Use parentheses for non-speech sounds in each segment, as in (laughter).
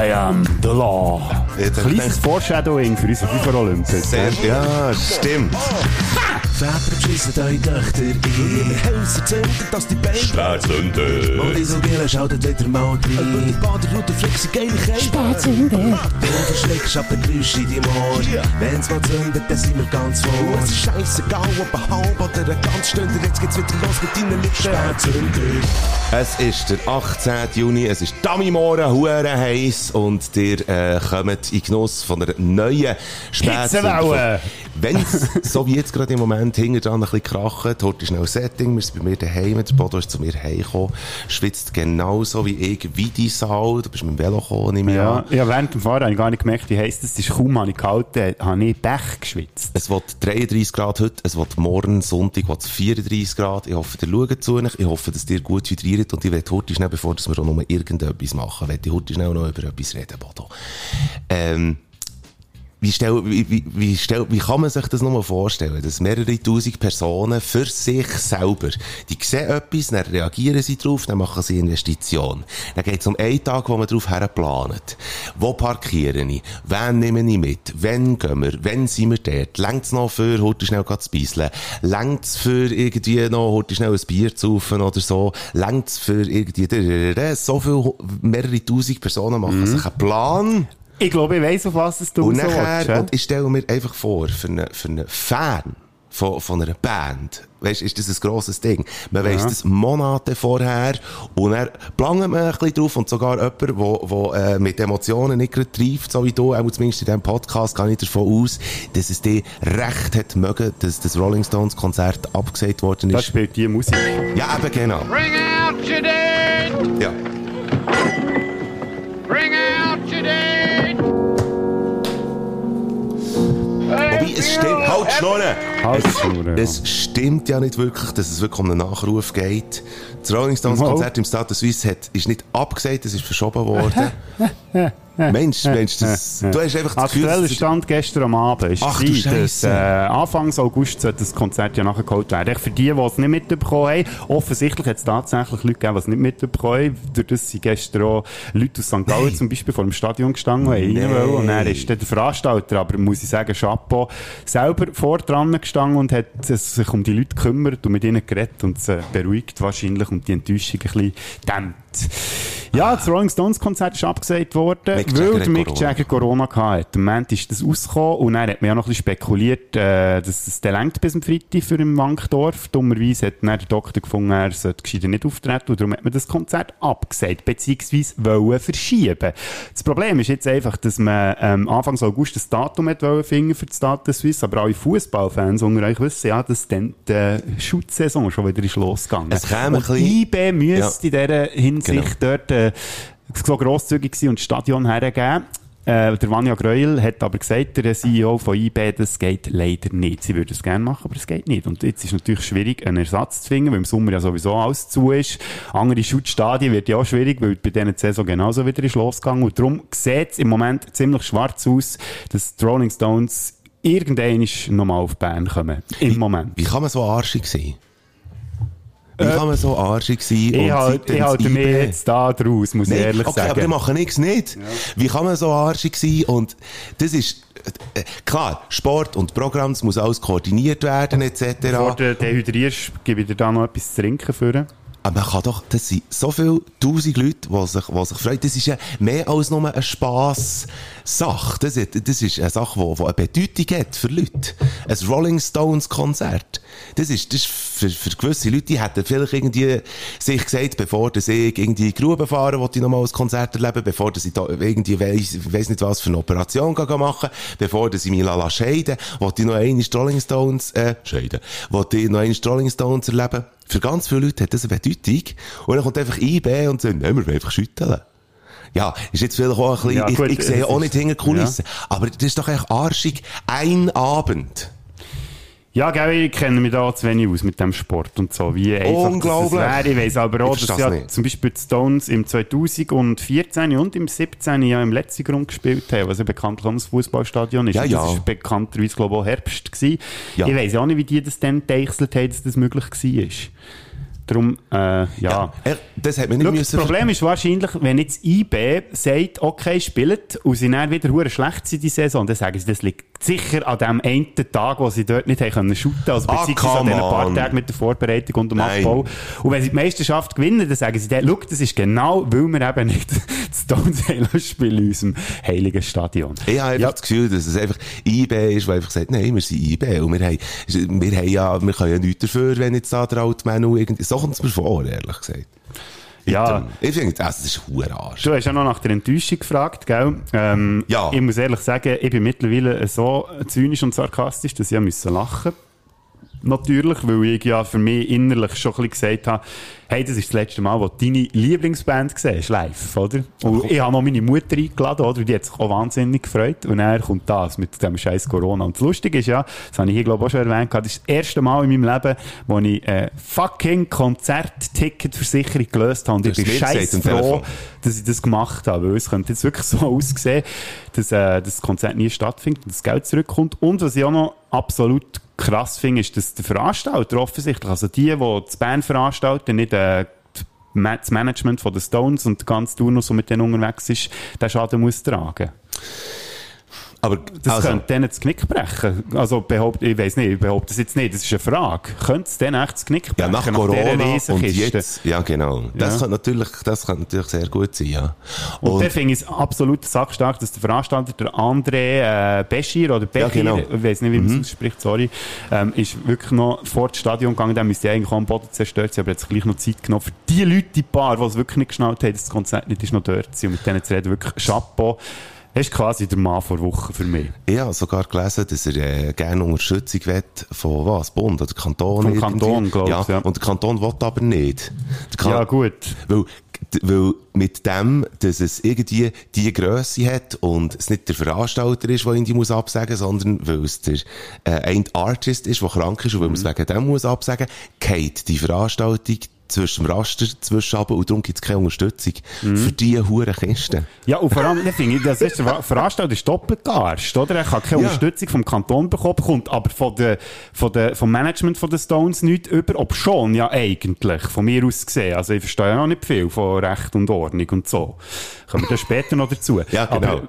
I am the law. Kleines Foreshadowing für unsere FIFA Olympics. Sehr, ja, stimmt. Väter beschissen eure Töchter in ihre Häuser zünden, dass die Beine Spätzünder. Und Isobele schaltet wieder mal rein. Über die Baderroute fliegt sie geile Kälte. Spätzünder. Du verschreckst ab den Geräusch in deinem Ohr. Wenn's mal zündet, dann sind wir ganz vor. Es ist scheissegal, ob ein halb oder eine ganze Stunde. Jetzt geht's wieder los mit deinen Lippen. Spätzünder. Es ist der 18. Juni, es ist Damimoren, hure heiß und ihr äh, kommt in Genuss von einer neuen Hitzewelle. Wenn es so wie jetzt gerade im Moment hinter dran ein bisschen kracht, heute schnell Setting, wir sind bei mir daheim, der Bodo ist zu mir heimgekommen, schwitzt genauso wie ich, wie die Sau, du bist mit dem Velo gekommen, nehme Ja, an. ja, während dem Fahren habe ich gar nicht gemerkt, wie heiß das ist. Kaum habe ich gehalten, habe ich Pech geschwitzt. Es wird 33 Grad heute, es wird morgen Sonntag wird's 34 Grad. Ich hoffe, ihr schaut zu euch. Ich hoffe, dass ihr gut hydriert und ich will heute schnell, bevor dass wir auch noch irgendetwas machen, will ich heute schnell noch über etwas reden, Bodo. Ähm, wie, stell, wie, wie, wie, stell, wie kann man sich das nur vorstellen, dass mehrere tausend Personen für sich selber, die sehen etwas, dann reagieren sie drauf, dann machen sie Investition. Dann geht es um einen Tag, wo man drauf herplant. Wo parkiere ich? Wen nehme ich mit? Wann gehen wir? Wann sind wir dort? Längt es noch für heute schnell zu beiseln? Längt es für irgendwie noch heute schnell ein Bier zu saufen oder so? Längt es für irgendwie, so viele, mehrere tausend Personen machen sich einen Plan. Ich glaube, ich weiss, auf was es du Und so nachher, und ich stelle mir einfach vor, für einen, für einen Fan von, von einer Band, weisst, ist das ein grosses Ding. Man weiss das Monate vorher und dann plangt man ein bisschen drauf und sogar jemand, der, wo, äh, mit Emotionen nicht gerade treibt, so wie du, auch zumindest in diesem Podcast, gehe ich davon aus, dass es dir recht hat mögen, dass das Rolling Stones Konzert abgesagt worden ist. spielt die Musik. Ja, eben genau. Bring out your dead! Ja. Wobei, es stimmt, halt die Die ja. Es stimmt ja nicht wirklich, dass es wirklich um einen Nachruf geht. Das Rolling Stones. Konzert im Stade Suisse hat, ist nicht abgesagt, es ist verschoben worden. (laughs) Mensch, Mensch, das, du hast einfach das Gefühl, Aktueller Stand gestern am Abend ist Ach, du gewesen, dass, äh, Anfangs August sollte das Konzert ja nachgeholt werden. Für die, die es nicht mitbekommen haben, offensichtlich hat es tatsächlich Leute gegeben, die es nicht mitbekommen haben. Durch das sind gestern auch Leute aus St. Gallen zum Beispiel vor dem Stadion gestanden rein wollen. Und dann ist der Veranstalter, aber muss ich sagen, Chapeau, selber vor dran gestanden und hat sich um die Leute gekümmert und mit ihnen geredet und sie beruhigt wahrscheinlich und die Enttäuschung ein bisschen dämmt. Ja, das Rolling Stones Konzert ist abgesagt worden, Mick weil Jagger der Mick Corona. Jagger Corona hatte. Am Moment ist das rausgekommen und dann hat man ja noch ein bisschen spekuliert, äh, dass es dann längt bis am Freitag für im Wankdorf. Dummerweise hat dann der Doktor gefunden, er sollte gescheiter nicht auftreten und darum hat man das Konzert abgesagt, beziehungsweise wollen verschieben. Das Problem ist jetzt einfach, dass man ähm, Anfang August das Datum hat finden für das Data Suisse, aber alle Fußballfans unter euch wissen ja, dass dann die Schutzsaison schon wieder ist losgegangen. Es käme und ein bisschen- IB müsste in dieser Hinsicht Genau. dort äh, so grosszügig sein und das Stadion hergeben. Äh, der Vanja Greuel hat aber gesagt, der CEO von IB, das geht leider nicht. Sie würde es gerne machen, aber es geht nicht. Und jetzt ist natürlich schwierig, einen Ersatz zu finden, weil im Sommer ja sowieso alles zu ist. Andere Schutzstadien wird ja auch schwierig, weil bei diesen Saison genauso wieder ist losgegangen. Und darum sieht es im Moment ziemlich schwarz aus, dass die Rolling Stones irgendwann nochmal auf Bern kommen. Im Moment. Wie kann man so arschig sein? Wie kann man so arschig sein? Ich, halt, ich halte IB? mich jetzt da draus, muss ich Nein, ehrlich okay, sagen. aber die machen nichts nicht. Wie kann man so arschig sein? Und das ist, äh, klar, Sport und Programm, das muss alles koordiniert werden, etc. Bevor du dehydrierst, gebe ich dir da noch etwas zu trinken für. Aber man kann doch, das sind so viele tausend Leute, die sich, die sich freuen. Das ist ja mehr als nur eine Spass-Sache. Das, ist- das ist eine Sache, die, die eine Bedeutung hat für Leute. Ein Rolling Stones Konzert. Das ist, das ist für, für gewisse Leute, die hätten vielleicht irgendwie sich gesagt, bevor dass ich irgendwie in die Grube fahre, wollte ich nochmal ein Konzert erleben, bevor dass ich da irgendwie weiss, weiss nicht was für eine Operation machen, bevor dass ich mich la scheiden, wollte ich noch die Rolling Stones, äh, scheiden, wollte ich noch die Rolling Stones erleben. Für ganz viele Leute hat das eine Bedeutung. Und dann kommt einfach IB und sagt, nein, wir wollen einfach schütteln. Ja, ist jetzt vielleicht auch ein bisschen, Ja, gut, ich, ich sehe auch nicht hinter Kulissen. Aber das ist doch echt arschig. Ein Abend. Ja, gell, ich kenne mich da zu wenig aus mit dem Sport und so. Wie einfach Unglaublich. Das wäre. Ich weiss aber auch, Ich dass ja zum Beispiel die Stones im 2014 und im 17 ja im letzten Grund gespielt haben, was ja bekanntlich auch ein Fußballstadion ist. Ja, ja. Das war bekannterweise, glaube ich, auch Herbst gewesen. Ja. Ich weiss auch nicht, wie die das dann geteichselt haben, dass das möglich war. Darum, äh, ja. Er, das hat man nicht Schau, das. Problem ist wahrscheinlich, wenn jetzt IB sagt, okay, spielt, und sie dann wieder hure schlecht sind, die Saison, dann sagen sie, das liegt sicher an dem einen Tag, wo sie dort nicht haben können shooten, also Ah, beziehungsweise an come diesen paar. Tagen mit der Vorbereitung und dem Nein. Abbau. Und wenn sie die Meisterschaft gewinnen, dann sagen sie, dann, schau, das ist genau, weil wir eben nicht (laughs) das Stones spielen in unserem heiligen Stadion. Ich habe einfach Ja. das Gefühl, dass es einfach IB ist, weil einfach sagt, nein, wir sind IB. Und wir haben, wir haben ja, wir können ja nichts dafür, wenn jetzt da der alte Manu irgendwie, so kommt es mir vor, ehrlich gesagt. Ja. Ich finde, das ist hure Arsch. Du hast ja noch nach der Enttäuschung gefragt, gell? Ähm, Ja. Ich muss ehrlich sagen, ich bin mittlerweile so zynisch und sarkastisch, dass ich ja müssen lachen Natürlich, weil ich ja für mich innerlich schon ein bisschen gesagt habe, hey, das ist das letzte Mal, wo du deine Lieblingsband siehst, live, oder? Und ich habe noch meine Mutter eingeladen, oder? Die hat sich auch wahnsinnig gefreut. Und dann kommt das mit dem scheiß Corona. Und das Lustige ist ja, das habe ich hier, glaube ich, auch schon erwähnt, das ist das erste Mal in meinem Leben, wo ich äh, fucking Konzertticketversicherung gelöst habe. Und ich bin scheiß froh, dass ich das gemacht habe. Weil es könnte jetzt wirklich so (laughs) aussehen, dass äh, das Konzert nie stattfindet und das Geld zurückkommt. Und was ich auch noch absolut krass finde, ist, dass der Veranstalter offensichtlich, also die, die das Band veranstalten, nicht äh, das Management von den Stones und der ganze Turnus, der mit denen unterwegs ist, den Schaden muss tragen. Aber, Das also, könnte denen das Knick brechen. Also behaupte, ich weiß nicht, ich behaupte das jetzt nicht, das ist eine Frage. Könnte es denen echt das Knick ja, brechen? nach dieser Corona und Riesenkiste? jetzt, ja, genau. Das Ja. könnte natürlich, das könnte natürlich sehr gut sein, ja. Und, Und, der finde ich es absolut sackstark, dass der Veranstalter, der André äh, Beschir oder Bechir, genau. ich weiß nicht, wie man es ausspricht, sorry, ähm, ist wirklich noch vor das Stadion gegangen, der müsste eigentlich auch am Boden zerstört sein, aber er sich gleich noch Zeit genommen für die Leute, die paar, die es wirklich nicht geschnallt haben, dass das Konzert nicht ist noch dort sind und mit denen zu reden, wirklich Chapeau. Er ist quasi der Mann vor Wochen für mich. ich habe sogar gelesen, dass er äh, gerne Unterstützung will von was? Bund oder Kanton? Vom? Kanton, glaub ich, ja. ja. Und der Kanton will aber nicht. Ja, gut. Weil, weil mit dem, dass es irgendwie die Grösse hat und es nicht der Veranstalter ist, der ihn die muss absagen, sondern weil es der äh, ein Artist ist, der krank ist und weil man es wegen dem muss absagen, geht die Veranstaltung zwischen dem Raster zwischen und darum gibt es keine Unterstützung für diese hure Kisten. Ja, und vor allem, ich finde, das ist, der Ver- Veranstalter ist doppelt gearscht, oder? Er kann keine Ja. Unterstützung vom Kanton bekommen, bekommt aber von der, von der, vom Management von den Stones nichts über, ob schon, ja, eigentlich, von mir aus gesehen. Also, ich verstehe ja noch nicht viel von Recht und Ordnung und so. Kommen wir dann später noch dazu. Ja, genau. Aber,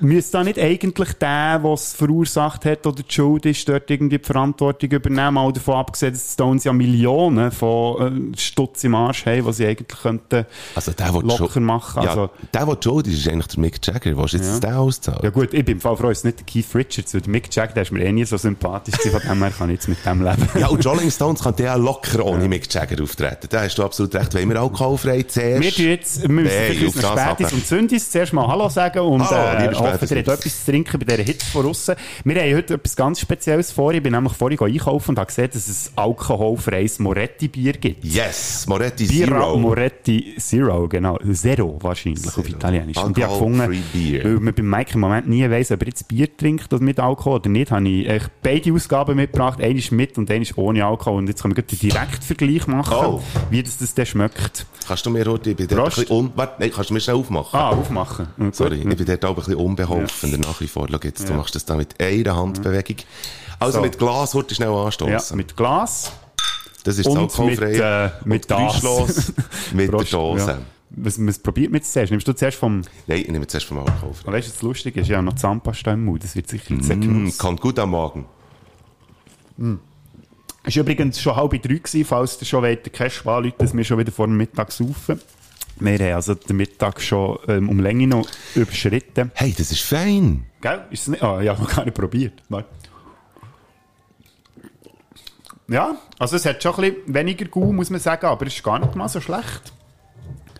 müsste da nicht eigentlich der, der es verursacht hat oder die Schuld ist, dort irgendwie die Verantwortung übernehmen, mal davon abgesehen, dass die Stones ja Millionen von äh, Stutz im Arsch haben, was sie eigentlich könnten Also der, der locker schon, machen. ja, Also, der, der Jodie ist, ist eigentlich der Mick Jagger. Du jetzt den auszahlen? Ja gut, ich bin im Fall froh, es ist nicht der Keith Richards, weil der Mick Jagger, der ist mir eh nie so sympathisch gewesen, von dem her kann ich jetzt mit dem leben. Ja, und die Rolling Stones könnten ja locker ohne Mick Jagger auftreten. Da hast du absolut recht. Wenn wir alkoholfrei zuerst... Wir jetzt, wir müssen für auf das ab. und Sündis zuerst mal Hallo sagen und äh, hoffen, ihr habt etwas zu trinken bei dieser Hitze von aussen. Wir haben heute etwas ganz Spezielles vor. Ich bin nämlich vorhin einkaufen und habe gesehen, dass es alkoholfreies Moretti-Bier gibt. Yes, Moretti Bira Zero. Moretti Zero, genau. Zero wahrscheinlich auf Zero. Italienisch. Und ich habe gefunden, weil man beim Mike im Moment nie weiss, ob er jetzt Bier trinkt oder mit Alkohol oder nicht, habe ich beide Ausgaben mitgebracht. Eine ist mit und eine ist ohne Alkohol. Und jetzt können wir den Direktvergleich machen, Oh. wie das, das dann schmeckt. Kannst du mir heute, dort ein Prost. un... Warte, nein, kannst du mir schnell aufmachen? Ah, aufmachen. Okay. Sorry, ich bin dort auch ein bisschen unbeholfen nach wie vor. Schau jetzt, du Ja. machst das da mit einer Handbewegung. Also So. mit Glas heute schnell Ja, anstoßen. mit Glas das ist das und alkoholfrei. mit, äh, mit geräuschlos (laughs) mit Prost, der Dose. Ja. Was, was probiert man zuerst? Nimmst du zuerst vom... Nein, ich nehme zuerst vom alkoholfrei. Weißt du, was lustig ist? Ja, noch Zahnpasta im Mund. Das wird sicher Mm, Genuss. kommt gut am Morgen. Es war übrigens schon halb drei, gewesen, falls ihr schon den Cash anrufen, dass wir schon wieder vor dem Mittag saufen. Wir haben also den Mittag schon ähm, um Länge noch überschritten. Hey, das ist fein. Gell? Ist es nicht? Ah, ja, noch gar nicht probiert. Warte. Ja, also es hat schon ein bisschen weniger Gu, muss man sagen, aber es ist gar nicht mal so schlecht.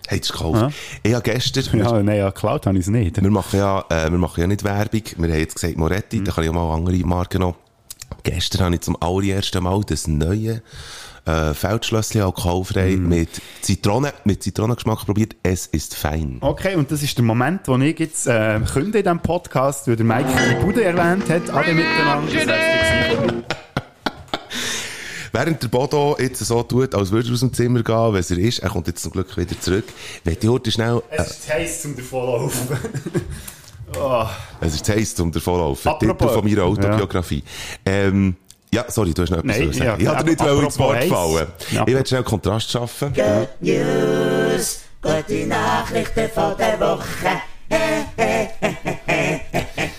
Hey, das ist gekauft. Ich habe gestern... Ja, nein, ja, geklaut habe ich es nicht. Wir machen ja, äh, wir machen ja nicht Werbung. Wir haben jetzt gesagt Moretti, da kann ich auch mal andere Marken noch. Gestern habe ich zum allerersten Mal das neue äh, Feldschlösschen alkoholfrei mit Zitrone, mit Zitronengeschmack probiert. Es ist fein. Okay, und das ist der Moment, wo ich jetzt äh, künde in diesem Podcast, weil der Mike die Bude erwähnt hat, alle miteinander. Während der Bodo jetzt so tut, als würde er aus dem Zimmer gehen, was er ist, er kommt jetzt zum Glück wieder zurück. Wenn die heute schnell, äh, Es ist heiß zum davonlaufen. (laughs) es ist zu heiß zum Davonlaufen. Apropos- Titel von meiner Autobiografie. Ähm, Ja, sorry, du hast noch etwas Nein, zu sagen. ja, ich wollte nicht wollen ins Wort Heiß. fallen. Ja. Ich werde schnell Kontrast schaffen. Good News, gute Nachrichten von der Woche.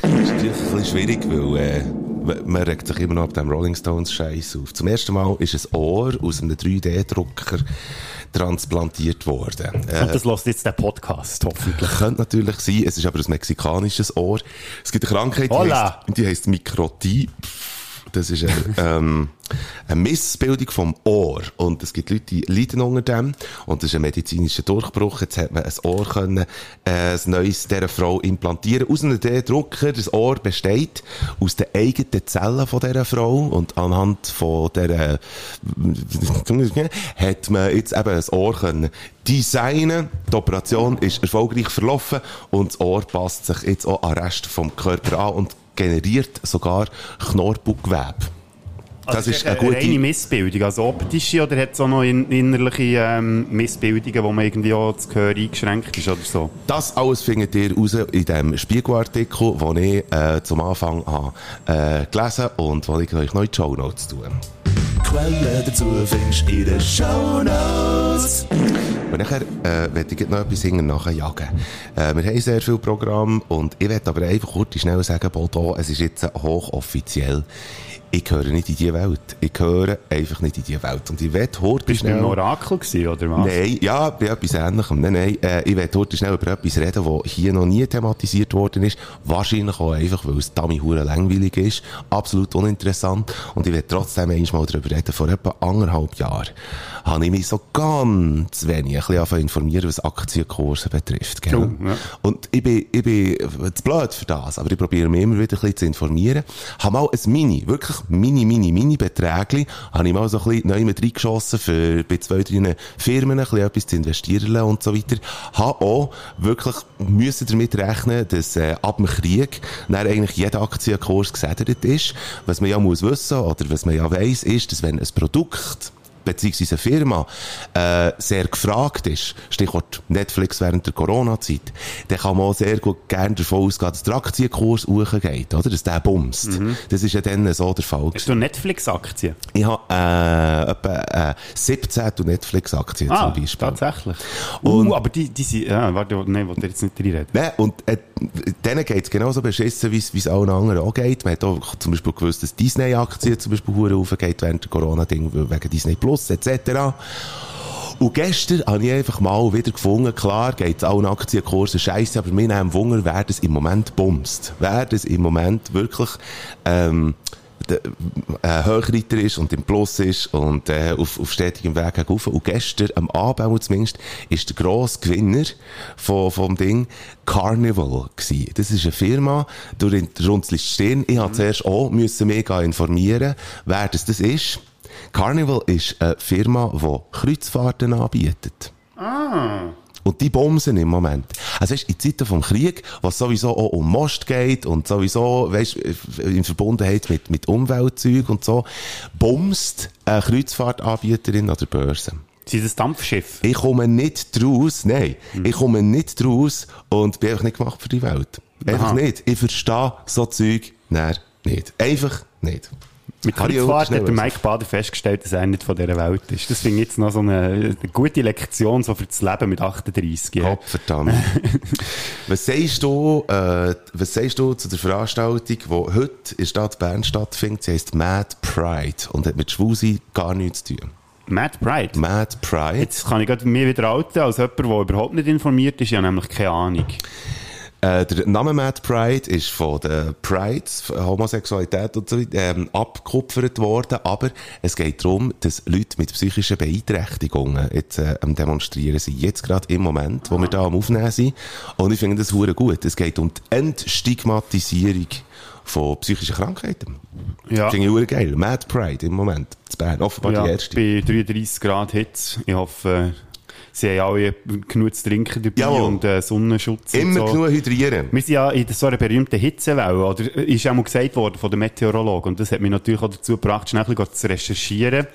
Das ist natürlich ein bisschen schwierig, weil äh, man regt sich immer noch ab dem Rolling Stones Scheiß auf. Zum ersten Mal ist ein Ohr aus einem 3D-Drucker transplantiert worden. Äh, Und das lässt jetzt der Podcast, hoffentlich. könnte natürlich sein, es ist aber ein mexikanisches Ohr. Es gibt eine Krankheit, die heisst, die heisst Mikrotie. Das ist eine, (laughs) ähm, eine Missbildung vom Ohr. Und es gibt Leute, die leiden unter dem. Und das ist ein medizinischer Durchbruch. Jetzt hat man ein Ohr können, äh, ein neues dieser Frau implantieren. Aus einem D-Drucker, das Ohr besteht aus den eigenen Zellen von dieser Frau. Und anhand von dieser, (laughs) hat man jetzt eben ein Ohr können designen. Die Operation ist erfolgreich verlaufen. Und das Ohr passt sich jetzt auch an den Rest vom Körper an und generiert sogar Knorpelgewebe. Das Also ist eine, eine gute... reine Missbildung, also optische, oder hat es auch noch in, innerliche ähm, Missbildungen, wo man irgendwie auch das Gehör eingeschränkt ist oder so? Das alles findet ihr raus in dem Spiegelartikel, den ich äh, zum Anfang habe, äh, gelesen und wo ich euch noch in die Show Notes tue. Quellen dazu findest du in den Shownotes. Und nachher äh, werde ich noch etwas hinten nachjagen. Äh, wir haben sehr viel Programm und ich werde aber einfach kurz schnell sagen, Bodo, es ist jetzt hochoffiziell. Ich gehöre nicht in diese Welt. Ich gehöre einfach nicht in diese Welt. Und ich werde heute Bist du schnell... ein Orakel gewesen, oder was? Nein, ja, bei etwas Ähnlichem. Nein, nein, äh, ich werde heute schnell über etwas reden, das hier noch nie thematisiert worden ist. Wahrscheinlich auch einfach, weil es dummy hure langweilig ist. Absolut uninteressant. Und ich werde trotzdem einmal darüber reden. Vor etwa anderthalb Jahren habe ich mich so ganz wenig ein bisschen informieren, was Aktienkurse betrifft. Gell? Oh, ja. Und ich bin, ich bin zu blöd für das, aber ich probiere mich immer wieder ein bisschen zu informieren. Habe mal ein Mini, wirklich mini, mini, mini Beträgli, habe ich mal so ein bisschen neu mit reingeschossen, für bei zwei, drei Firmen ein bisschen etwas zu investieren und so weiter. Habe auch wirklich müssen damit rechnen, dass äh, ab dem Krieg dann eigentlich jeder Aktienkurs gesättigt ist. Was man ja muss wissen, oder was man ja weiss, ist, dass wenn ein Produkt beziehungsweise eine Firma äh, sehr gefragt ist, Stichwort Netflix während der Corona-Zeit, dann kann man auch sehr gut gerne davon ausgehen, dass der Aktienkurs hochgeht, oder? Dass der bumst. Das ist ja dann so der Fall. Hast du Netflix-Aktien? Ich habe äh, etwa äh, 17 Netflix-Aktien Ah, zum Beispiel. tatsächlich. Und- uh, aber die, die sind, ja, warte, nein, wollte jetzt nicht reinreden. Ne? Und äh, denen geht es genauso beschissen, wie es allen anderen auch geht. Man hat auch zum Beispiel gewusst, dass Disney-Aktien zum Beispiel aufgeht während der Corona-Ding, wegen Disney Plus etc. Und gestern habe ich einfach mal wieder gefunden, klar geht allen Aktienkursen scheiße, aber mir nehmen Wunder, wer das im Moment bumst. Wer das im Moment wirklich ähm, äh, Höchreiter ist und im Plus ist und äh, auf, auf stetigem Weg herauf. Und gestern, am Abend zumindest, ist der grosse Gewinner von, vom Ding Carnival gewesen. Das ist eine Firma, du runzelst stehen. Ich habe zuerst auch müssen mega informieren, wer das, das ist. Carnival ist eine Firma, die Kreuzfahrten anbietet. Und die bumsen im Moment. Also weißt, in Zeiten vom Krieg, was sowieso auch um Most geht und sowieso, weißt, in Verbundenheit mit, mit Umweltzeug und so, bumst eine Kreuzfahrtanbieterin an der Börse. Sind das Dampfschiff? Ich komme nicht draus, nein, ich komme nicht draus und bin einfach nicht gemacht für die Welt. Einfach Aha. nicht. Ich verstehe so Zeug, nein, nicht. Einfach nicht. Mit Kreuzfahrt hat der. Mike Bader festgestellt, dass er nicht von dieser Welt ist. Das finde ich jetzt noch so eine, eine gute Lektion so für das Leben mit 38. Ja. Gott verdammt. (laughs) was sagst du, äh, was sagst du zu der Veranstaltung, die heute in der Stadt Bern stattfindet? Sie heisst Mad Pride und hat mit Schwusi gar nichts zu tun. Mad Pride. Mad Pride. Jetzt kann ich mir wieder outen, als jemand, der überhaupt nicht informiert ist. Ich habe nämlich keine Ahnung. Äh, der Name Mad Pride ist von den Prides, von Homosexualität und so weiter, ähm, abgekupfert worden, aber es geht darum, dass Leute mit psychischen Beeinträchtigungen jetzt äh, am Demonstrieren sind. Jetzt gerade im Moment, wo wir da am Aufnehmen sind. Und ich finde das hure gut. Es geht um die Entstigmatisierung von psychischen Krankheiten. Ja. Finde ich hure geil. Mad Pride im Moment. zu Bern. Offenbar ja, die erste. bei 33 Grad Hitze. Ich hoffe, sie haben alle genug zu trinken dabei Jawohl. und äh, Sonnenschutz Immer und so. genug hydrieren. Wir sind ja in so einer berühmten Hitzewelle, oder ist auch mal gesagt worden von den Meteorologen. Und das hat mich natürlich auch dazu gebracht, schnell zu recherchieren.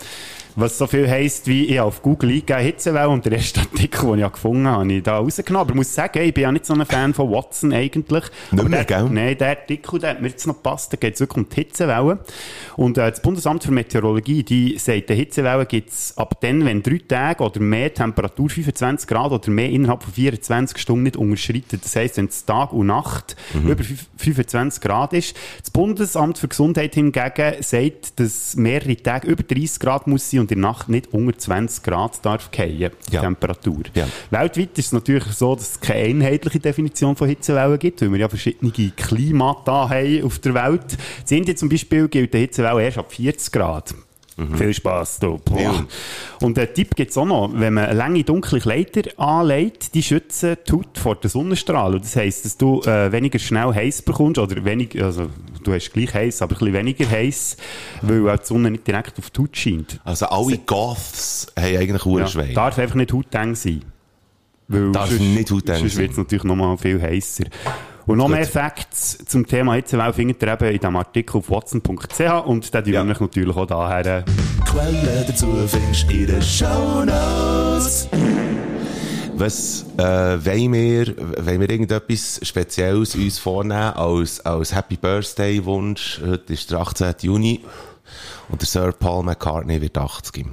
Was so viel heisst, wie ich auf Google eingegeben Hitzewelle und der erste Artikel, den ich gefunden habe, habe ich da rausgenommen. Aber ich muss sagen, ich bin ja nicht so ein Fan von Watson eigentlich. Nicht mehr, gell? Nein, der Artikel, der hat mir jetzt noch gepasst. Da geht es wirklich um die Hitzewelle. Und äh, das Bundesamt für Meteorologie, die sagt, eine Hitzewelle gibt es ab dann, wenn drei Tage oder mehr Temperatur 25 Grad oder mehr innerhalb von 24 Stunden nicht unterschreitet. Das heisst, wenn es Tag und Nacht über fünf- 25 Grad ist. Das Bundesamt für Gesundheit hingegen sagt, dass mehrere Tage über 30 Grad muss sein und in der Nacht nicht unter 20 Grad darf fallen, die Ja. Temperatur. Ja. Weltweit ist es natürlich so, dass es keine einheitliche Definition von Hitzewellen gibt, weil wir ja verschiedene Klimata haben auf der Welt. In Indien zum Beispiel gilt die Hitzewelle erst ab 40 Grad. Viel Spass. Boah. Ja. Und einen Tipp gibt's auch noch, wenn man lange dunkle Kleider anlegt, die schützen die Haut vor den Sonnenstrahlen. Das heisst, dass du äh, weniger schnell heiß bekommst, oder weniger, also du hast gleich heiß, aber ein bisschen weniger heiß, weil auch die Sonne nicht direkt auf die Haut scheint. Also alle Goths haben eigentlich Ja. Uhrenschwein. Darf einfach nicht hauteng sein. Weil Darf sonst- nicht hauteng Sonst sein. wird es natürlich nochmal viel heißer. Und noch Gut. mehr Facts zum Thema Hitzewelle findet ihr eben in diesem Artikel auf watson.ch und den Ja. ja. euch natürlich auch daher Quellen dazu findest du in den Shownotes. Was äh, wollen, wir, wollen wir irgendetwas Spezielles uns vornehmen als, als Happy Birthday Wunsch? Heute ist der 18. Juni und der Sir Paul McCartney wird 80.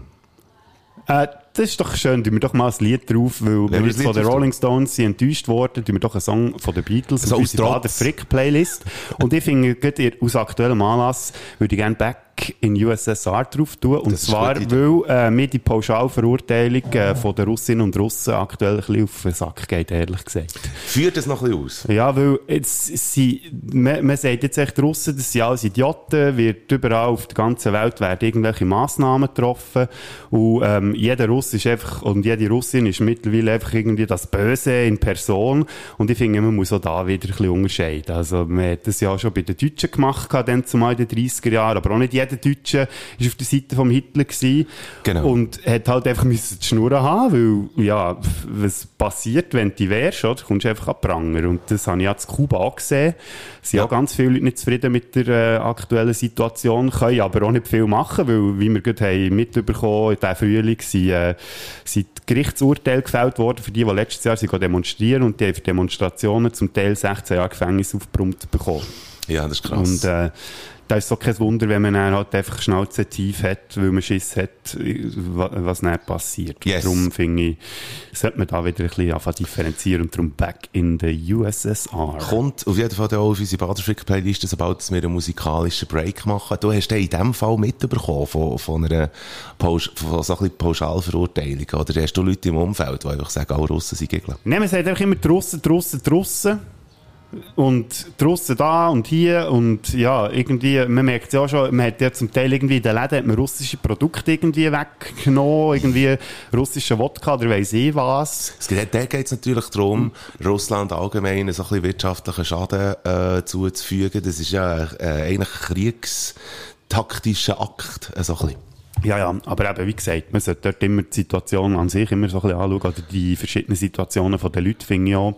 Äh, das ist doch schön, tun wir doch mal ein Lied drauf, weil wir wir jetzt von den Rolling Stones sind enttäuscht worden, tun wir doch einen Song von den Beatles So auf aus unsere Frick Playlist. Und ich finde, gerade aus aktuellem Anlass würde ich gerne Back in USSR drauf tun. Und Das zwar, weil äh, mir die Pauschalverurteilung äh, von den Russinnen und Russen aktuell ein bisschen auf den Sack geht, ehrlich gesagt. Führt das noch ein bisschen aus? Ja, weil jetzt sie, man, man sagt jetzt echt, die Russen, das sind alles Idioten, wird überall auf der ganzen Welt werden irgendwelche Massnahmen getroffen und ähm, jeder Russ ist einfach, und jede Russin ist mittlerweile einfach irgendwie das Böse in Person und ich finde, man muss auch da wieder ein bisschen unterscheiden. Also man hat das ja auch schon bei den Deutschen gemacht, dann zumal in den 30er Jahren, aber auch nicht jeder Deutsche ist auf der Seite vom Hitler gewesen Genau. und hat halt einfach müssen die Schnur haben, weil, ja, was passiert, wenn du wärst, oder? Kommst du einfach an Pranger. Und das habe ich jetzt in Kuba auch gesehen. Es sind Ja. auch ganz viele Leute nicht zufrieden mit der äh, aktuellen Situation, können aber auch nicht viel machen, weil, wie wir gerade haben mitbekommen, in diesem Frühling sind, äh, sind Gerichtsurteile gefällt worden für die, die letztes Jahr sind demonstrieren und die haben für Demonstrationen zum Teil 16 Jahre Gefängnis aufgebrummt bekommen. Ja, das ist krass. Und äh, da ist so kein Wunder, wenn man dann halt einfach Schnauze tief hat, weil man Schiss hat, wa- was dann passiert. Yes. Darum finde ich, sollte man da wieder ein bisschen anfangen differenzieren und darum back in the USSR. Kommt auf jeden Fall auch auf unsere Baderfrick-Playliste, sobald wir einen musikalischen Break machen. Du hast den in dem Fall mitbekommen von, von einer Pausch, von so ein bisschen Pauschalverurteilung, oder? Hast du Leute im Umfeld, die einfach sagen, alle Russen sind Gegner? Nein, man sagt einfach immer Drussen, Drussen, Drussen. Und Drussen da und hier und ja, irgendwie, man merkt es ja auch schon, man hat ja zum Teil irgendwie in den Läden hat man russische Produkte irgendwie weggenommen, irgendwie russische Wodka oder weiss ich was. Es geht, da geht es natürlich darum, Russland allgemein so ein bisschen wirtschaftlichen Schaden äh, zuzufügen. Das ist ja äh, eigentlich ein kriegstaktischer Akt, äh, so ein bisschen. Ja, ja, aber eben, wie gesagt, man sollte dort immer die Situation an sich immer so ein bisschen anschauen, oder die verschiedenen Situationen von den Leuten, finde ich auch.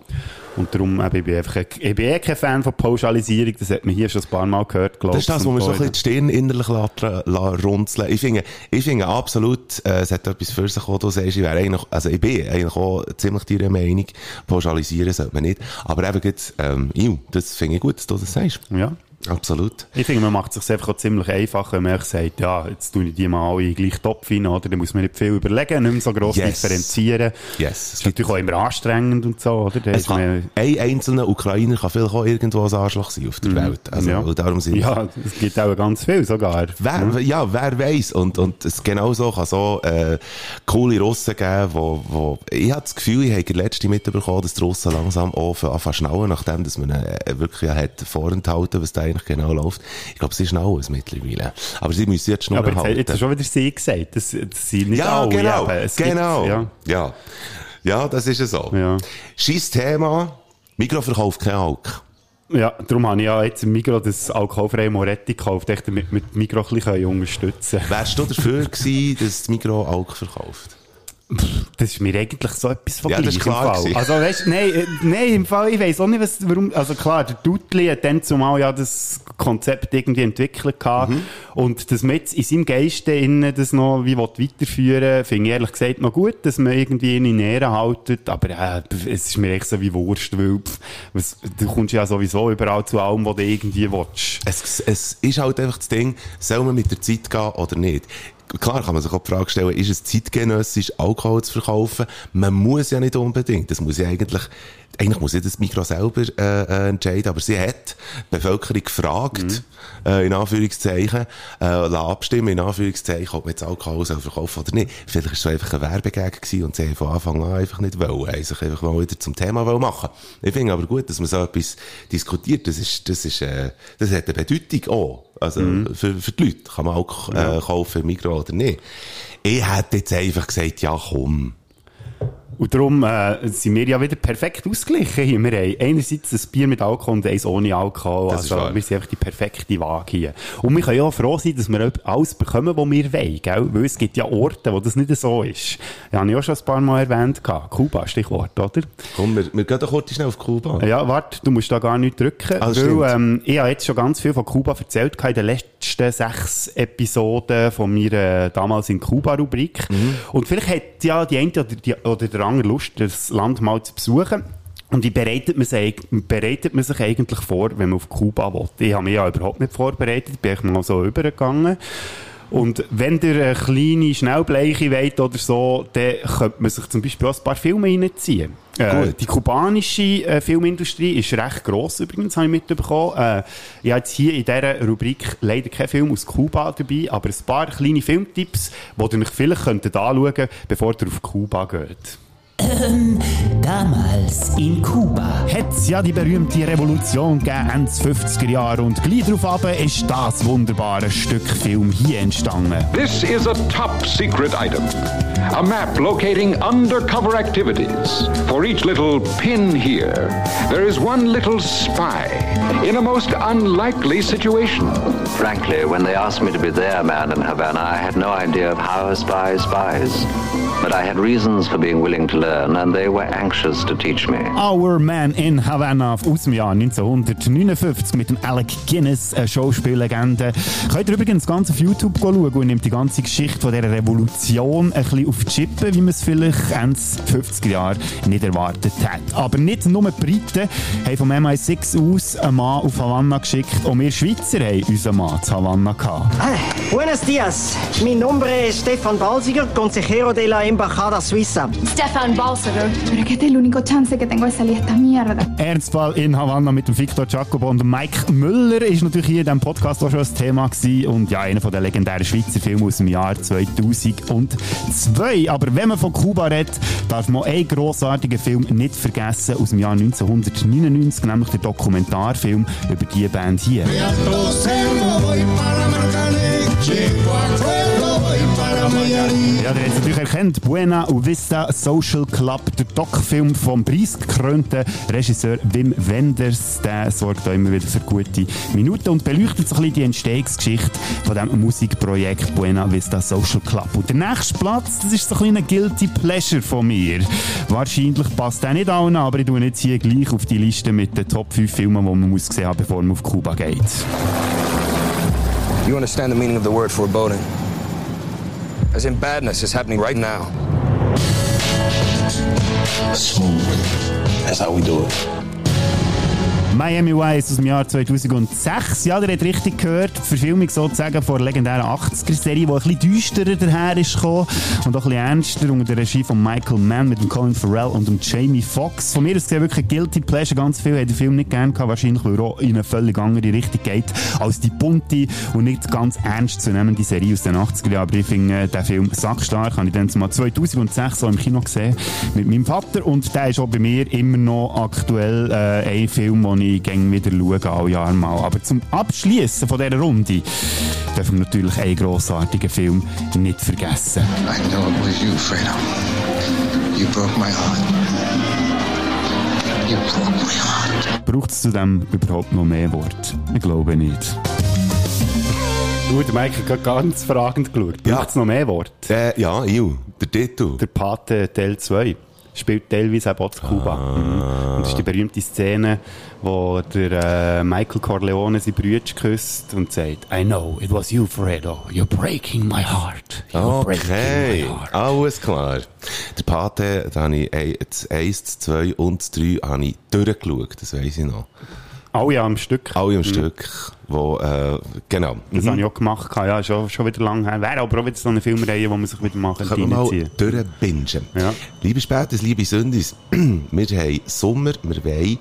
Und darum, eben, ich bin einfach, ein- ich bin eh kein Fan von Pauschalisierung, das hat man hier schon ein paar Mal gehört, glaube Das ist das, wo man so ein bisschen die Stirn innerlich lässt runzeln Ich finde, ich finde absolut, äh, es hat etwas für sich, was du sagst. Ich wäre eigentlich, also ich bin eigentlich auch ziemlich deiner Meinung, pauschalisieren sollte man nicht. Aber eben jetzt, ähm, das finde ich gut, dass du das sagst. Ja. Absolut. Ich finde, man macht es sich einfach auch ziemlich einfach, wenn man sagt, ja, jetzt tue ich die mal alle gleichen Topf rein, oder? Dann muss man nicht viel überlegen, nicht mehr so gross Yes. differenzieren. Yes. Das ist natürlich auch immer anstrengend und so, oder? Da Es man- kann, ein einzelner Ukrainer kann vielleicht auch irgendwo ein Arschloch sein auf der Welt. Also, ja. darum sind ja, es gibt auch ganz viel sogar. Wer, ja, wer weiß Und, und es genauso kann so, äh, coole Russen geben, wo, wo, ich habe das Gefühl, ich habe letzte mitbekommen, dass die Russen langsam anfangen zu schnallen, nachdem, dass man äh, wirklich ja hat vorenthalten, was da eigentlich genau läuft. Ich glaube, sie schnallen es mittlerweile. Aber sie müssen jetzt schnell aber jetzt, jetzt hast du schon wieder sie gesagt. Das, das sind nicht ja, alle. genau. Es gibt- genau. ja. ja. Ja, das ist es so. Ja. Scheiß Thema. Mikro verkauft kein Alk. Ja, darum habe ich ja jetzt im Migros das alkoholfreie Moretti gekauft, damit wir die Migros ein bisschen unterstützen können. Wärst du dafür gewesen, dass das Mikro Alk verkauft? Das ist mir eigentlich so etwas von Ja, das ist gleich im klar. Also weißt, nein, äh, nein, im Fall, ich weiß auch nicht, was, warum, also klar, der Dudley hat dann zumal ja das Konzept irgendwie entwickelt gehabt Mhm. und dass man jetzt in seinem Geiste innen das noch wie weiterführen finde ich ehrlich gesagt noch gut, dass man irgendwie ihn in Ehre haltet, aber äh, es ist mir echt so wie Wurst, weil pf, was, du kommst ja sowieso überall zu allem, was du irgendwie willst. Es, es ist halt einfach das Ding, soll man mit der Zeit gehen oder nicht? Klar kann man sich auch die Frage stellen, ist es zeitgenössisch, Alkohol zu verkaufen? Man muss ja nicht unbedingt. Das muss ja eigentlich, eigentlich muss ja das Mikro selber äh, äh, entscheiden, aber sie hat die Bevölkerung gefragt, äh, in Anführungszeichen, äh, abstimmen, in Anführungszeichen, ob man jetzt Alkohol soll verkaufen oder nicht. Vielleicht war es einfach ein Werbegag gewesen und sie haben von Anfang an einfach nicht wollen, haben sich einfach mal wieder zum Thema wollen machen. Ich finde aber gut, dass man so etwas diskutiert. Das ist, das ist, äh, das hat eine Bedeutung auch. Also, für, für die Leute. Kann man auch äh, kaufen im Mikro oder nicht. Ich hätte jetzt einfach gesagt, ja komm. Und darum äh, sind wir ja wieder perfekt ausgeglichen hier. Wir haben einerseits ein Bier mit Alkohol und eins ohne Alkohol. Das also wir sind einfach die perfekte Waage hier. Und wir können ja auch froh sein, dass wir alles bekommen, was wir wollen. Gell? Weil es gibt ja Orte, wo das nicht so ist. Ja, habe ich auch schon ein paar Mal erwähnt. Kuba, Stichwort, oder? Komm, wir, wir gehen doch kurz schnell auf Kuba. Ja, warte, du musst da gar nicht drücken. Ah, das weil, ähm, ich habe jetzt schon ganz viel von Kuba erzählt in den letzten sechs Episoden von meiner damals in Kuba-Rubrik. Mhm. Und vielleicht hat ja die eine oder, die, oder der andere Lust, das Land mal zu besuchen. Und wie bereitet man, sich, bereitet man sich eigentlich vor, wenn man auf Kuba will? Ich habe mich ja überhaupt nicht vorbereitet, bin ich mal so übergegangen. Und wenn ihr eine kleine Schnellbleiche wollt oder so, dann könnte man sich zum Beispiel auch ein paar Filme reinziehen. Äh, die kubanische äh, Filmindustrie ist recht gross übrigens, habe ich mitbekommen. Äh, ich habe jetzt hier in dieser Rubrik leider keinen Film aus Kuba dabei, aber ein paar kleine Filmtipps, die ihr euch vielleicht könntet anschauen könnt, bevor ihr auf Kuba geht. Damals in Kuba. Hat's ja die berühmte Revolution gegeben, Ende 50er Jahre und gleich darauf ab ist das wunderbare Stück Film hier entstanden. This is a top secret item. A map locating undercover activities. For each little pin here, there is one little spy in a most unlikely situation. Frankly, when they asked me to be their man in Havana, I had no idea of how a spy spies. But I had reasons for being willing to learn, and they were anxious to teach me. Our Man in Havana aus dem Jahr 1959 mit dem Alec Guinness, eine Schauspiellegende. Könnt ihr übrigens ganz auf YouTube schauen und nimmt die ganze Geschichte von dieser Revolution ein bisschen auf die Chippe, wie man es vielleicht Ende 50er Jahre nicht erwartet hat. Aber nicht nur die Briten haben vom MI6 aus einen Mann auf Havanna geschickt und wir Schweizer haben unseren Mann zu Havanna gehabt. Buenos dias. Mi nombre es Stefan Balsiger, consejero de la Embajada Suiza. Stefan Balsager. Pero que este es el único chance que tengo de salir esta mierda. Ernstfall in Havanna mit dem Victor Jacobo und Mike Müller ist natürlich hier in diesem Podcast auch schon ein Thema gewesen und ja, einer von den legendären Schweizer Filme aus dem Jahr 2002. Aber wenn man von Kuba redet, darf man einen grossartigen Film nicht vergessen aus dem Jahr 1999, nämlich der Dokumentarfilm über die Band hier. Ja, habt es natürlich erkannt. Buena Vista Social Club, der Doc-Film vom preisgekrönten Regisseur Wim Wenders. Der sorgt auch immer wieder für gute Minuten und beleuchtet so ein bisschen die Entstehungsgeschichte von diesem Musikprojekt Buena Vista Social Club. Und der nächste Platz, das ist so ein kleiner Guilty Pleasure von mir. Wahrscheinlich passt der nicht allen, aber ich tue jetzt hier gleich auf die Liste mit den Top 5 Filmen, die man muss gesehen haben, bevor man auf Kuba geht. You understand the meaning of the word foreboding? As in badness is happening right now. Smooth. That's how we do it. Miami Vice aus dem Jahr 2006. Ja, ihr habt richtig gehört. Die Verfilmung sozusagen von der legendären 80er-Serie, die ein bisschen düsterer daher ist gekommen und auch ein bisschen ernster unter der Regie von Michael Mann mit dem Colin Farrell und dem Jamie Foxx. Von mir ist es wirklich Guilty Pleasure. Ganz viel hat der Film nicht gern gehabt, wahrscheinlich, weil er auch in eine völlig andere Richtung geht als die bunte und nicht ganz ernst zu nehmende Serie aus den 80er Jahren. Aber ich finde äh, den Film sackstark. Habe ich dann mal 2006 so im Kino gesehen mit meinem Vater und der ist auch bei mir immer noch aktuell äh, ein Film, den ich gerne wieder schaue, alle Jahre mal. Aber zum Abschließen von dieser Runde dürfen wir natürlich einen grossartigen Film nicht vergessen. I know it was you, Fredo. You broke my heart. You broke my heart. Braucht es zu dem überhaupt noch mehr Wort? Ich glaube nicht. Du, der Mike hat gerade ganz fragend geschaut. Ja. Braucht es noch mehr Worte? Äh, ja, Iu, der Titel. Der Pate Teil 2 spielt teilweise eben auch zu Kuba. Mhm. Und das ist die berühmte Szene, wo der äh, Michael Corleone seinen Bruder küsst und sagt, I know, it was you, Fredo. You're breaking my heart. You're breaking Okay, my heart. alles klar. Der Pate, da habe ich das 1, das 2 und das 3 habe ich durchgeschaut, das weiss ich noch. Alle am Stück. Alle im Stück, wo, äh, genau. Das habe ich auch gemacht. Ja, schon, schon wieder lange her. Wäre aber auch wieder so eine Filmreihe, wo man sich wieder machen wir mal durchbingen. Ja. Liebe Spätes, liebe Sündis, (clears throat) wir haben Sommer, wir wollen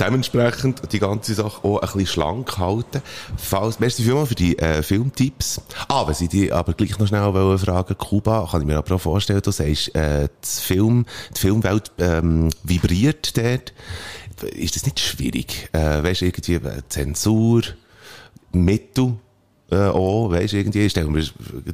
dementsprechend die ganze Sache auch ein bisschen schlank halten. Falls, merci vielmals für die äh, Filmtipps. Ah, wenn Sie die aber gleich noch schnell wollen fragen, Kuba, kann ich mir aber auch vorstellen, du sagst, äh, das Film, die Filmwelt ähm, vibriert dort. Ist das nicht schwierig? Äh, weißt du, irgendwie äh, Zensur, Mittel, äh, auch, weißt du, irgendwie, stelle mir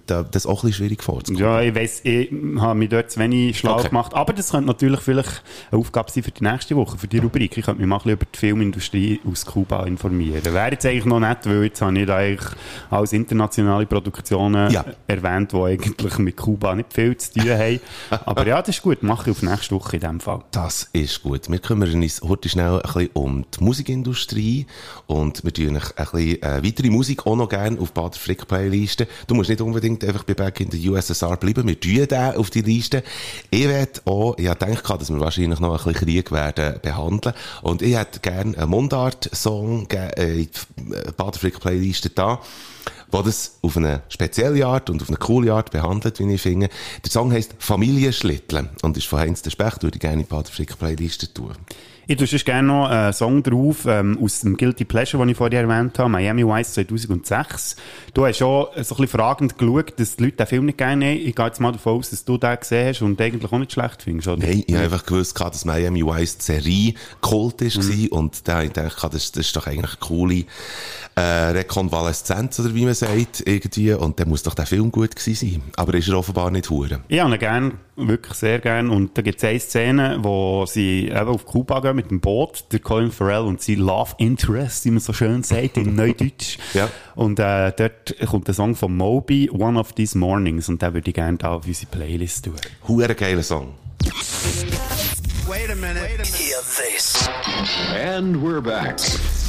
da- das auch ein bisschen schwierig vor. Ja, ich weiss, ich habe mich dort zu wenig schlau Okay. gemacht. Aber das könnte natürlich vielleicht eine Aufgabe sein für die nächste Woche, für die Rubrik. Ich könnte mich mal ein bisschen über die Filmindustrie aus Kuba informieren. Wäre jetzt eigentlich noch nett, weil jetzt habe ich da eigentlich als internationale Produktionen Ja. erwähnt, die eigentlich mit Kuba nicht viel zu tun haben. Aber ja, das ist gut. Mache ich auf nächste Woche in dem Fall. Das ist gut. Wir kümmern uns heute schnell ein bisschen um die Musikindustrie und wir tun euch ein bisschen äh, weitere Musik auch noch gerne auf Bader Frick Playlisten. Du musst nicht unbedingt einfach bei Back in the USSR bleiben. Wir tun den auf die Liste. Ich werde auch, ich habe gedacht, dass wir wahrscheinlich noch ein bisschen Krieg werden behandeln und ich hätte gerne einen Mundart-Song äh, in die Bader Frick Playliste da wo das auf eine spezielle Art und auf eine coole Art behandelt, wie ich finde. Der Song heisst Familienschlitteln und ist von Heinz der Specht, würde ich gerne in die Bader Frick Playliste tun. Ich tue sonst gerne noch einen Song drauf ähm, aus dem Guilty Pleasure, den ich vorher erwähnt habe, Miami Vice 2006. Du hast schon so ein bisschen fragend geschaut, dass die Leute den Film nicht gerne haben. Ich gehe jetzt mal davon aus, dass du den gesehen hast und eigentlich auch nicht schlecht findest, oder? Nein, ich habe einfach gewusst, dass Miami Vice die Serie Kult ist mhm. und da habe ich gedacht, das, das ist doch eigentlich eine coole äh, Rekonvaleszenz, oder wie man sagt, irgendwie. Und dann muss doch der Film gut gewesen sein. Aber ist er offenbar nicht hure. Ich habe ihn gern, wirklich sehr gern. Und da gibt es eine Szene, wo sie eben auf Kuba gehen mit dem Boot, der Colin Farrell und sie Love Interest, wie man so schön sagt, in (laughs) Neudeutsch. Ja. Und äh, dort kommt der Song von Moby, One of These Mornings, und den würde ich gerne da auf unsere Playlist tun. Hure geiler Song. Wait a minute. Hear this. And we're back.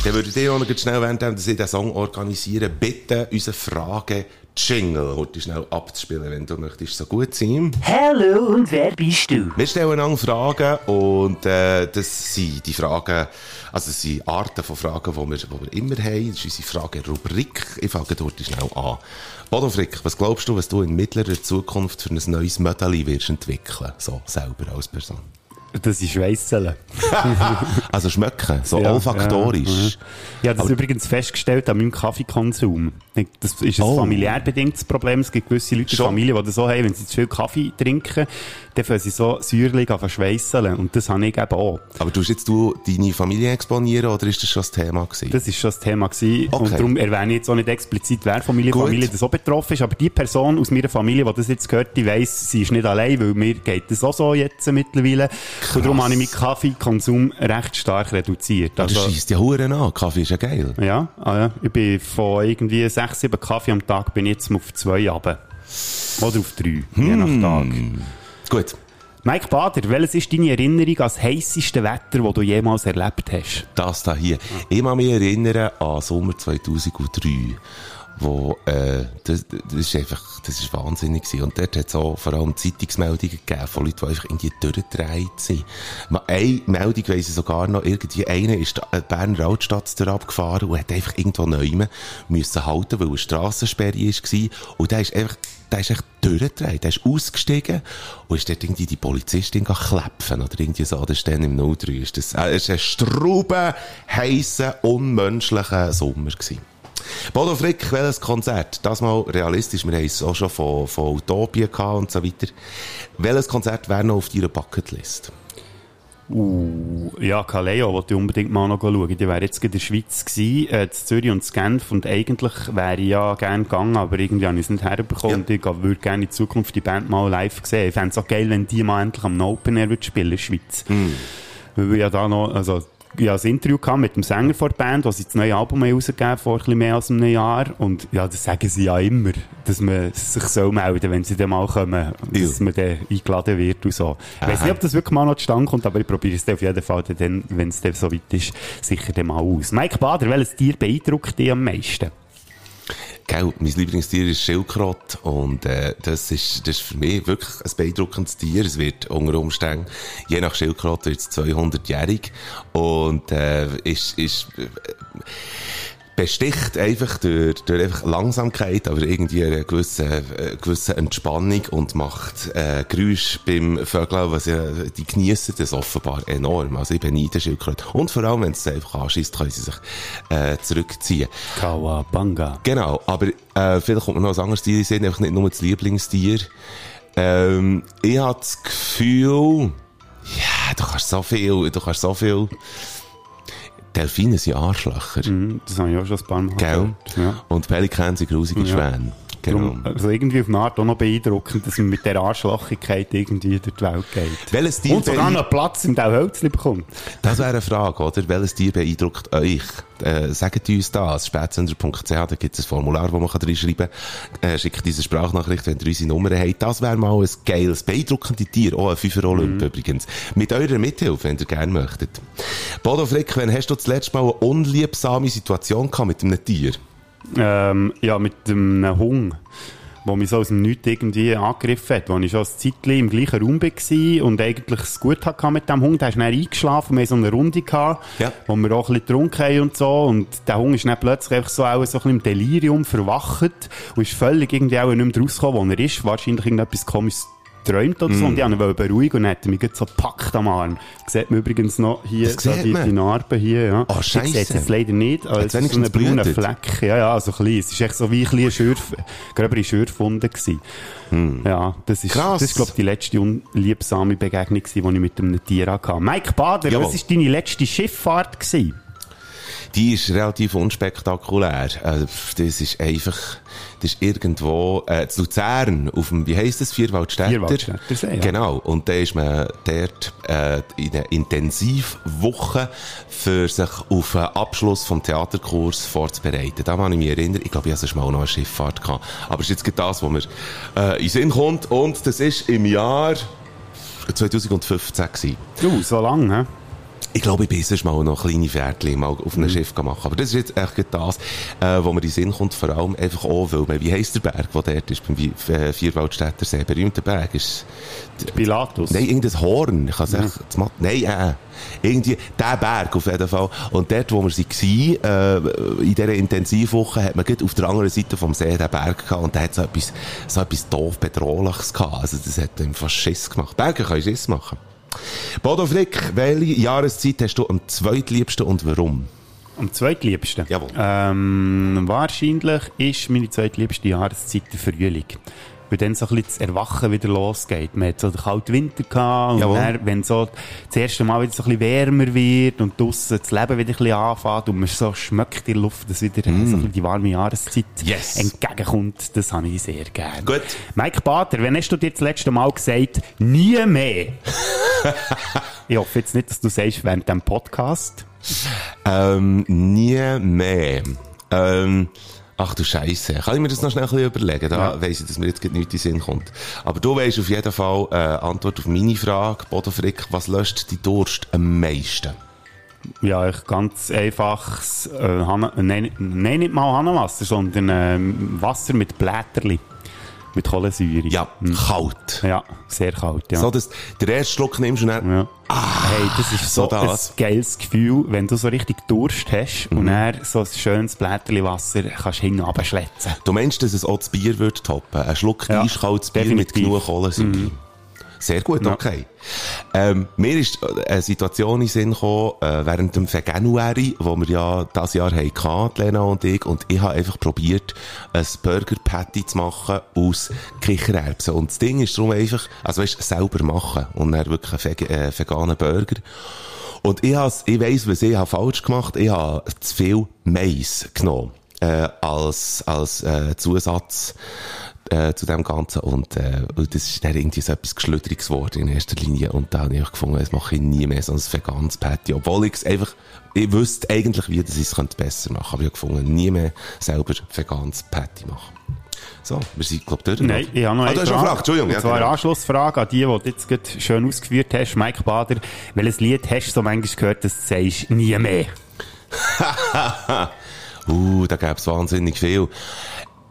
Dann würde ich dir auch noch schnell, während dass ich den Song organisiere, bitten, unsere Frage Jingle heute schnell abzuspielen, wenn du möchtest. So gut sein. Hallo, und wer bist du? Wir stellen einander Fragen und äh, das sind die Fragen, also das sind Arten von Fragen, die wir, die wir immer haben. Das ist unsere Fragerubrik. Ich fange dort schnell an. Bodo Frick, was glaubst du, was du in mittlerer Zukunft für ein neues Mödeli wirst entwickeln? So, selber als Person. Das ist Weisseln. (laughs) Also schmecken, so Ja, olfaktorisch. ja. Ich habe das übrigens festgestellt an meinem Kaffeekonsum. Das ist ein Oh. familiär bedingtes Problem. Es gibt gewisse Leute in der? Familie, die das so haben, wenn sie zu viel Kaffee trinken, dann fangen sie so säuerlich an. Und das habe ich eben auch. Aber tust jetzt du deine Familie exponieren oder ist das schon das Thema gewesen? Das ist schon das Thema gewesen. Okay. Und darum erwähne ich jetzt auch nicht explizit, wer Familie, Gut. Familie das auch betroffen ist. Aber die Person aus meiner Familie, die das jetzt gehört, die weiss, sie ist nicht allein, weil mir geht das auch so jetzt mittlerweile. Und darum habe ich meinen Kaffeekonsum recht stark reduziert. das Also, schießt ja Huren an. Kaffee ist ja geil. ja, ah ja, ich bin von irgendwie sechs, sieben Kaffee am Tag bin ich jetzt auf zwei runter. Oder auf drei, je nach Tag. Gut. Mike Bader, welches ist deine Erinnerung an das heisseste Wetter, das du jemals erlebt hast? Das da hier. Ich kann mich erinnern an Sommer 2003, wo, äh, das, das ist einfach, das ist wahnsinnig gewesen. Und dort hat es auch vor allem Zeitungsmeldungen gegeben von Leuten, die einfach irgendwie durchgedreht sind. Mal Eine Meldung weiss ich sogar noch, irgendwie einer ist da- äh, Berner Altstadt abgefahren und hat einfach irgendwo neu müssen halten, weil eine Strassensperre war. Und der ist einfach, der ist echt durchgedreht. Der ist ausgestiegen und ist dort irgendwie die Polizistin klepfen oder irgendwie so. Das ist dann im 03. Ist das, äh, war ein strauben, heissen, unmenschlicher Sommer gewesen. Bodo Frick, welches Konzert? Das mal realistisch. Wir haben es auch schon von, von Utopia gehabt und so weiter. Welches Konzert wäre noch auf deiner Bucketlist? Uh, ja, Kaleo wollte ich unbedingt mal noch schauen. Die wäre jetzt gerade in der Schweiz gewesen, äh, in Zürich und in Genf. Und eigentlich wäre ich ja gerne gegangen, aber irgendwie habe ich es nicht herbekommen. Ja. Und ich würde gerne in Zukunft die Band mal live sehen. Ich fände es auch geil, wenn die mal endlich am Open Air würde spielen in der Schweiz. Hm. Weil wir ja da noch, also, ja, ein Interview gehabt mit dem Sänger von der Band, was sie das neue Album haben rausgegeben vor ein bisschen mehr als einem Jahr. Und ja, das sagen sie ja immer, dass man sich so melden, wenn sie dann mal kommen, dass man dann eingeladen wird und so. Ich weiß Aha. nicht, ob das wirklich mal noch zustande kommt, aber ich probiere es dann auf jeden Fall dann, wenn es dann so weit ist, sicher dann mal aus. Mike Bader, welches Tier beeindruckt dich am meisten? Gell, mein Lieblingstier ist Schildkröte und äh, das, ist, das ist für mich wirklich ein beeindruckendes Tier. Es wird unter Umständen, je nach Schildkröte, wird es 200-jährig und äh, ist, ist äh, besticht einfach durch, durch einfach Langsamkeit, aber irgendwie eine gewisse, äh, gewisse Entspannung und macht äh, Geräusche beim Vögeln, was ja, die genießen das offenbar enorm. Also ich beneide Schildkröte. Und vor allem, wenn es einfach anschießt, können sie sich äh, zurückziehen. Kawabanga. Genau, aber äh, vielleicht kommt mir noch ein anderes Tier in Sinn, einfach nicht nur das Lieblingstier. Ähm, ich habe das Gefühl, ja, du kannst so viel, du kannst so viel. Delfine sind Arschlöcher. Das habe ich auch schon ein paar Mal Gell? gehört. Ja. Und Pelikan sind grusige Ja. Schwäne. Genau. Also irgendwie auf eine Art auch noch beeindruckend, dass man mit dieser Arschlochigkeit irgendwie durch die Welt geht. Welches Tier Und sogar noch Platz im Hölzli bekommt. Das wäre eine Frage, oder? Welches Tier beeindruckt euch? Äh, sagt uns das. Spätsender.ch, da gibt es ein Formular, wo man kann reinschreiben kann. Äh, schickt diese Sprachnachricht, wenn ihr unsere Nummer habt. Das wäre mal ein geiles, beeindruckendes Tier. Auch ein Fünfer Olymp übrigens. Mit eurer Mithilfe, wenn ihr gerne möchtet. Bodo Frick, wann hast du das letzte Mal eine unliebsame Situation gehabt mit einem Tier? Ähm, ja, mit einem Hund, der mich so aus dem Nichts irgendwie angegriffen hat. Wo ich schon ein Zeitchen im gleichen Raum war und eigentlich es gut hatte mit dem Hund. Der ist dann eingeschlafen, wir hatten so eine Runde gehabt, Ja. wo wir auch ein bisschen getrunken haben und so. Und der Hund ist dann plötzlich einfach so, auch so ein bisschen im Delirium verwacht und ist völlig irgendwie auch nicht mehr rausgekommen, wo er ist. Wahrscheinlich irgendetwas komisches träumt oder so. Mm. Und ich wollte ihn beruhigen und hat mich so gepackt am Arm. Sieht man übrigens noch hier, Das so die, die Narbe hier, ja. Oh, Ich sehe es jetzt leider nicht. Also, es ist so ein brauner? Fleck. Ja, ja, so klein. Es ist echt so wie ein Schürf, gröbere Schürfwunde gewesen. Ja, das ist, Hm. Krass. das ist, glaube ich, die letzte unliebsame Begegnung gewesen, die ich mit einem Tier hatte. Mike Bader, Jawohl. was war deine letzte Schifffahrt gewesen? Die ist relativ unspektakulär. Also, das ist einfach, das ist irgendwo, äh, zu Luzern, auf dem, wie heisst das, Vierwaldstätter? Vierwaldstättersee, ja. Genau. Und da ist man dort, äh, in einer Intensivwoche für sich auf einen Abschluss vom Theaterkurs vorzubereiten. Da kann ich mich erinnern, ich glaube, ich hatte sonst mal noch eine Schifffahrt gehabt. Aber es ist jetzt gerade das, was mir, äh, in den Sinn kommt. Und das ist im Jahr 2015 gewesen. Du, so lange, hä? Ich glaube, ich bin sonst mal noch kleine Pferdchen mal auf einem Schiff machen. Aber das ist jetzt echt das, äh, wo mir in den Sinn kommt, vor allem einfach auch, weil man, wie heisst der Berg, der dort ist, beim äh, Vierwaldstätter See, berühmter Berg, ist, Pilatus. nein, irgendein Horn, ich kann es echt, das Mat- nein, äh, irgendwie, der Berg auf jeden Fall. Und dort, wo wir waren, äh, in dieser Intensivwoche, hat man auf der anderen Seite vom See den Berg gehabt und der hat so etwas, so etwas doof bedrohliches gehabt. Also, das hat ihm fast Schiss gemacht. Berge können Schiss machen. Bodo Frick, welche Jahreszeit hast du am zweitliebsten und warum? Am zweitliebsten? Jawohl. Ähm, wahrscheinlich ist meine zweitliebste Jahreszeit der Frühling. Weil dann so ein bisschen das Erwachen wieder losgeht. Man hat so den kalten Winter gehabt und Jawohl. dann, wenn so das erste Mal wieder so ein bisschen wärmer wird und draussen das Leben wieder ein bisschen anfängt und man so schmeckt in der Luft, dass wieder so ein bisschen die warme Jahreszeit Mm. Yes. entgegenkommt, das habe ich sehr gerne. Gut. Mike Bader, wann hast du dir das letzte Mal gesagt, nie mehr? (laughs) ich hoffe jetzt nicht, dass du sagst, während dem Podcast. Ähm, nie mehr. Ähm, ach du Scheiße. Kann ich mir das noch schnell ein bisschen überlegen? Da Ja. weiss ich, dass mir jetzt nichts in den Sinn kommt. Aber du weisst auf jeden Fall, äh, Antwort auf meine Frage, Bodo Frick, was löscht die Durst am meisten? Ja, ich ganz einfaches, äh, Hanna, nein, nein, nicht mal Hanenwasser, sondern ähm, Wasser mit Blätterli. Mit Kohlensäure. Ja, kalt. Ja, sehr kalt, ja. So, dass du den ersten Schluck nimmst und dann, ja. hey, das ist so, so das. ein geiles Gefühl, wenn du so richtig Durst hast Mhm. und dann so ein schönes Blätterli Wasser kannst hinten runterschletzen. du meinst, dass es auch das Bier würde toppen? Ein Schluck Ja, eiskaltes Bier mit definitiv. genug Kohlensäure. Sehr gut, Ja. okay. Ähm, mir ist äh, eine Situation in Sinn gekommen, äh, während dem Veganuary, wo wir ja das Jahr hatten, Lena und ich, und ich habe einfach probiert, ein Burger Patty zu machen aus Kichererbsen. Und das Ding ist darum einfach, also weißt, selber machen und dann wirklich einen äh, veganen Burger. Und ich, has, ich weiss, was ich habe falsch gemacht Ich habe zu viel Mais genommen. Äh, als, als äh, Zusatz äh, zu dem Ganzen und, äh, und das ist dann irgendwie so etwas Geschlüdriges geworden in erster Linie und da habe ich gefunden, das mache ich nie mehr so ein veganes Patty, obwohl ich es einfach, ich wüsste eigentlich, wie ich es könnte besser machen aber ich habe gefunden, nie mehr selber veganes Patty machen. So, wir sind, glaube ich, durch. Nein, ich habe noch ah, eine eine Frage, Entschuldigung. Und Ja, zwar eine genau. Anschlussfrage an die, die du jetzt gerade schön ausgeführt hast, Mike Bader. Welches Lied hast du so manchmal gehört, dass du sagst, nie mehr? (laughs) uh, da gäbe es wahnsinnig viel.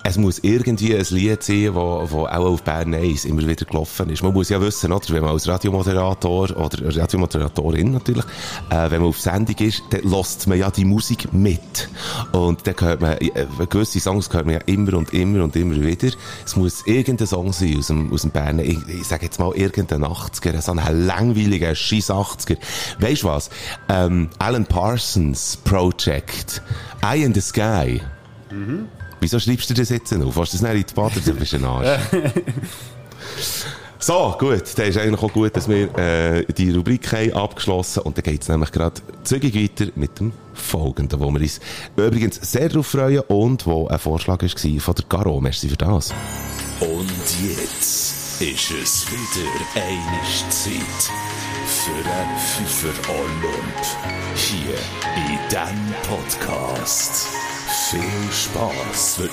Es muss irgendwie ein Lied sein, wo auch auf Bern 1 immer wieder gelaufen ist. Man muss ja wissen, oder, wenn man als Radiomoderator oder Radiomoderatorin natürlich, äh, wenn man auf Sendung ist, dann lässt man ja die Musik mit. Und dann hört man, äh, gewisse Songs hört man ja immer und immer und immer wieder. Es muss irgendein Song sein aus dem, aus dem Berner. Ich, ich sage jetzt mal irgendein 80er, so ein langweiliger Scheiß 80er. Weißt du was? Ähm, Alan Parsons Project, Eye in the Sky. Wieso schreibst du das jetzt auf? Hast du das nicht in die Bader? Du bist ein Arsch. (laughs) So, gut. Dann ist eigentlich auch gut, dass wir äh, die Rubrik haben abgeschlossen und dann geht es nämlich gerade zügig weiter mit dem folgenden, wo wir uns übrigens sehr darauf freuen und wo ein Vorschlag war von der Garo. Merci für das. Und jetzt ist es wieder eine Zeit für einen Pfeifer Olymp. Hier in diesem Podcast. Viel Spass. Äh,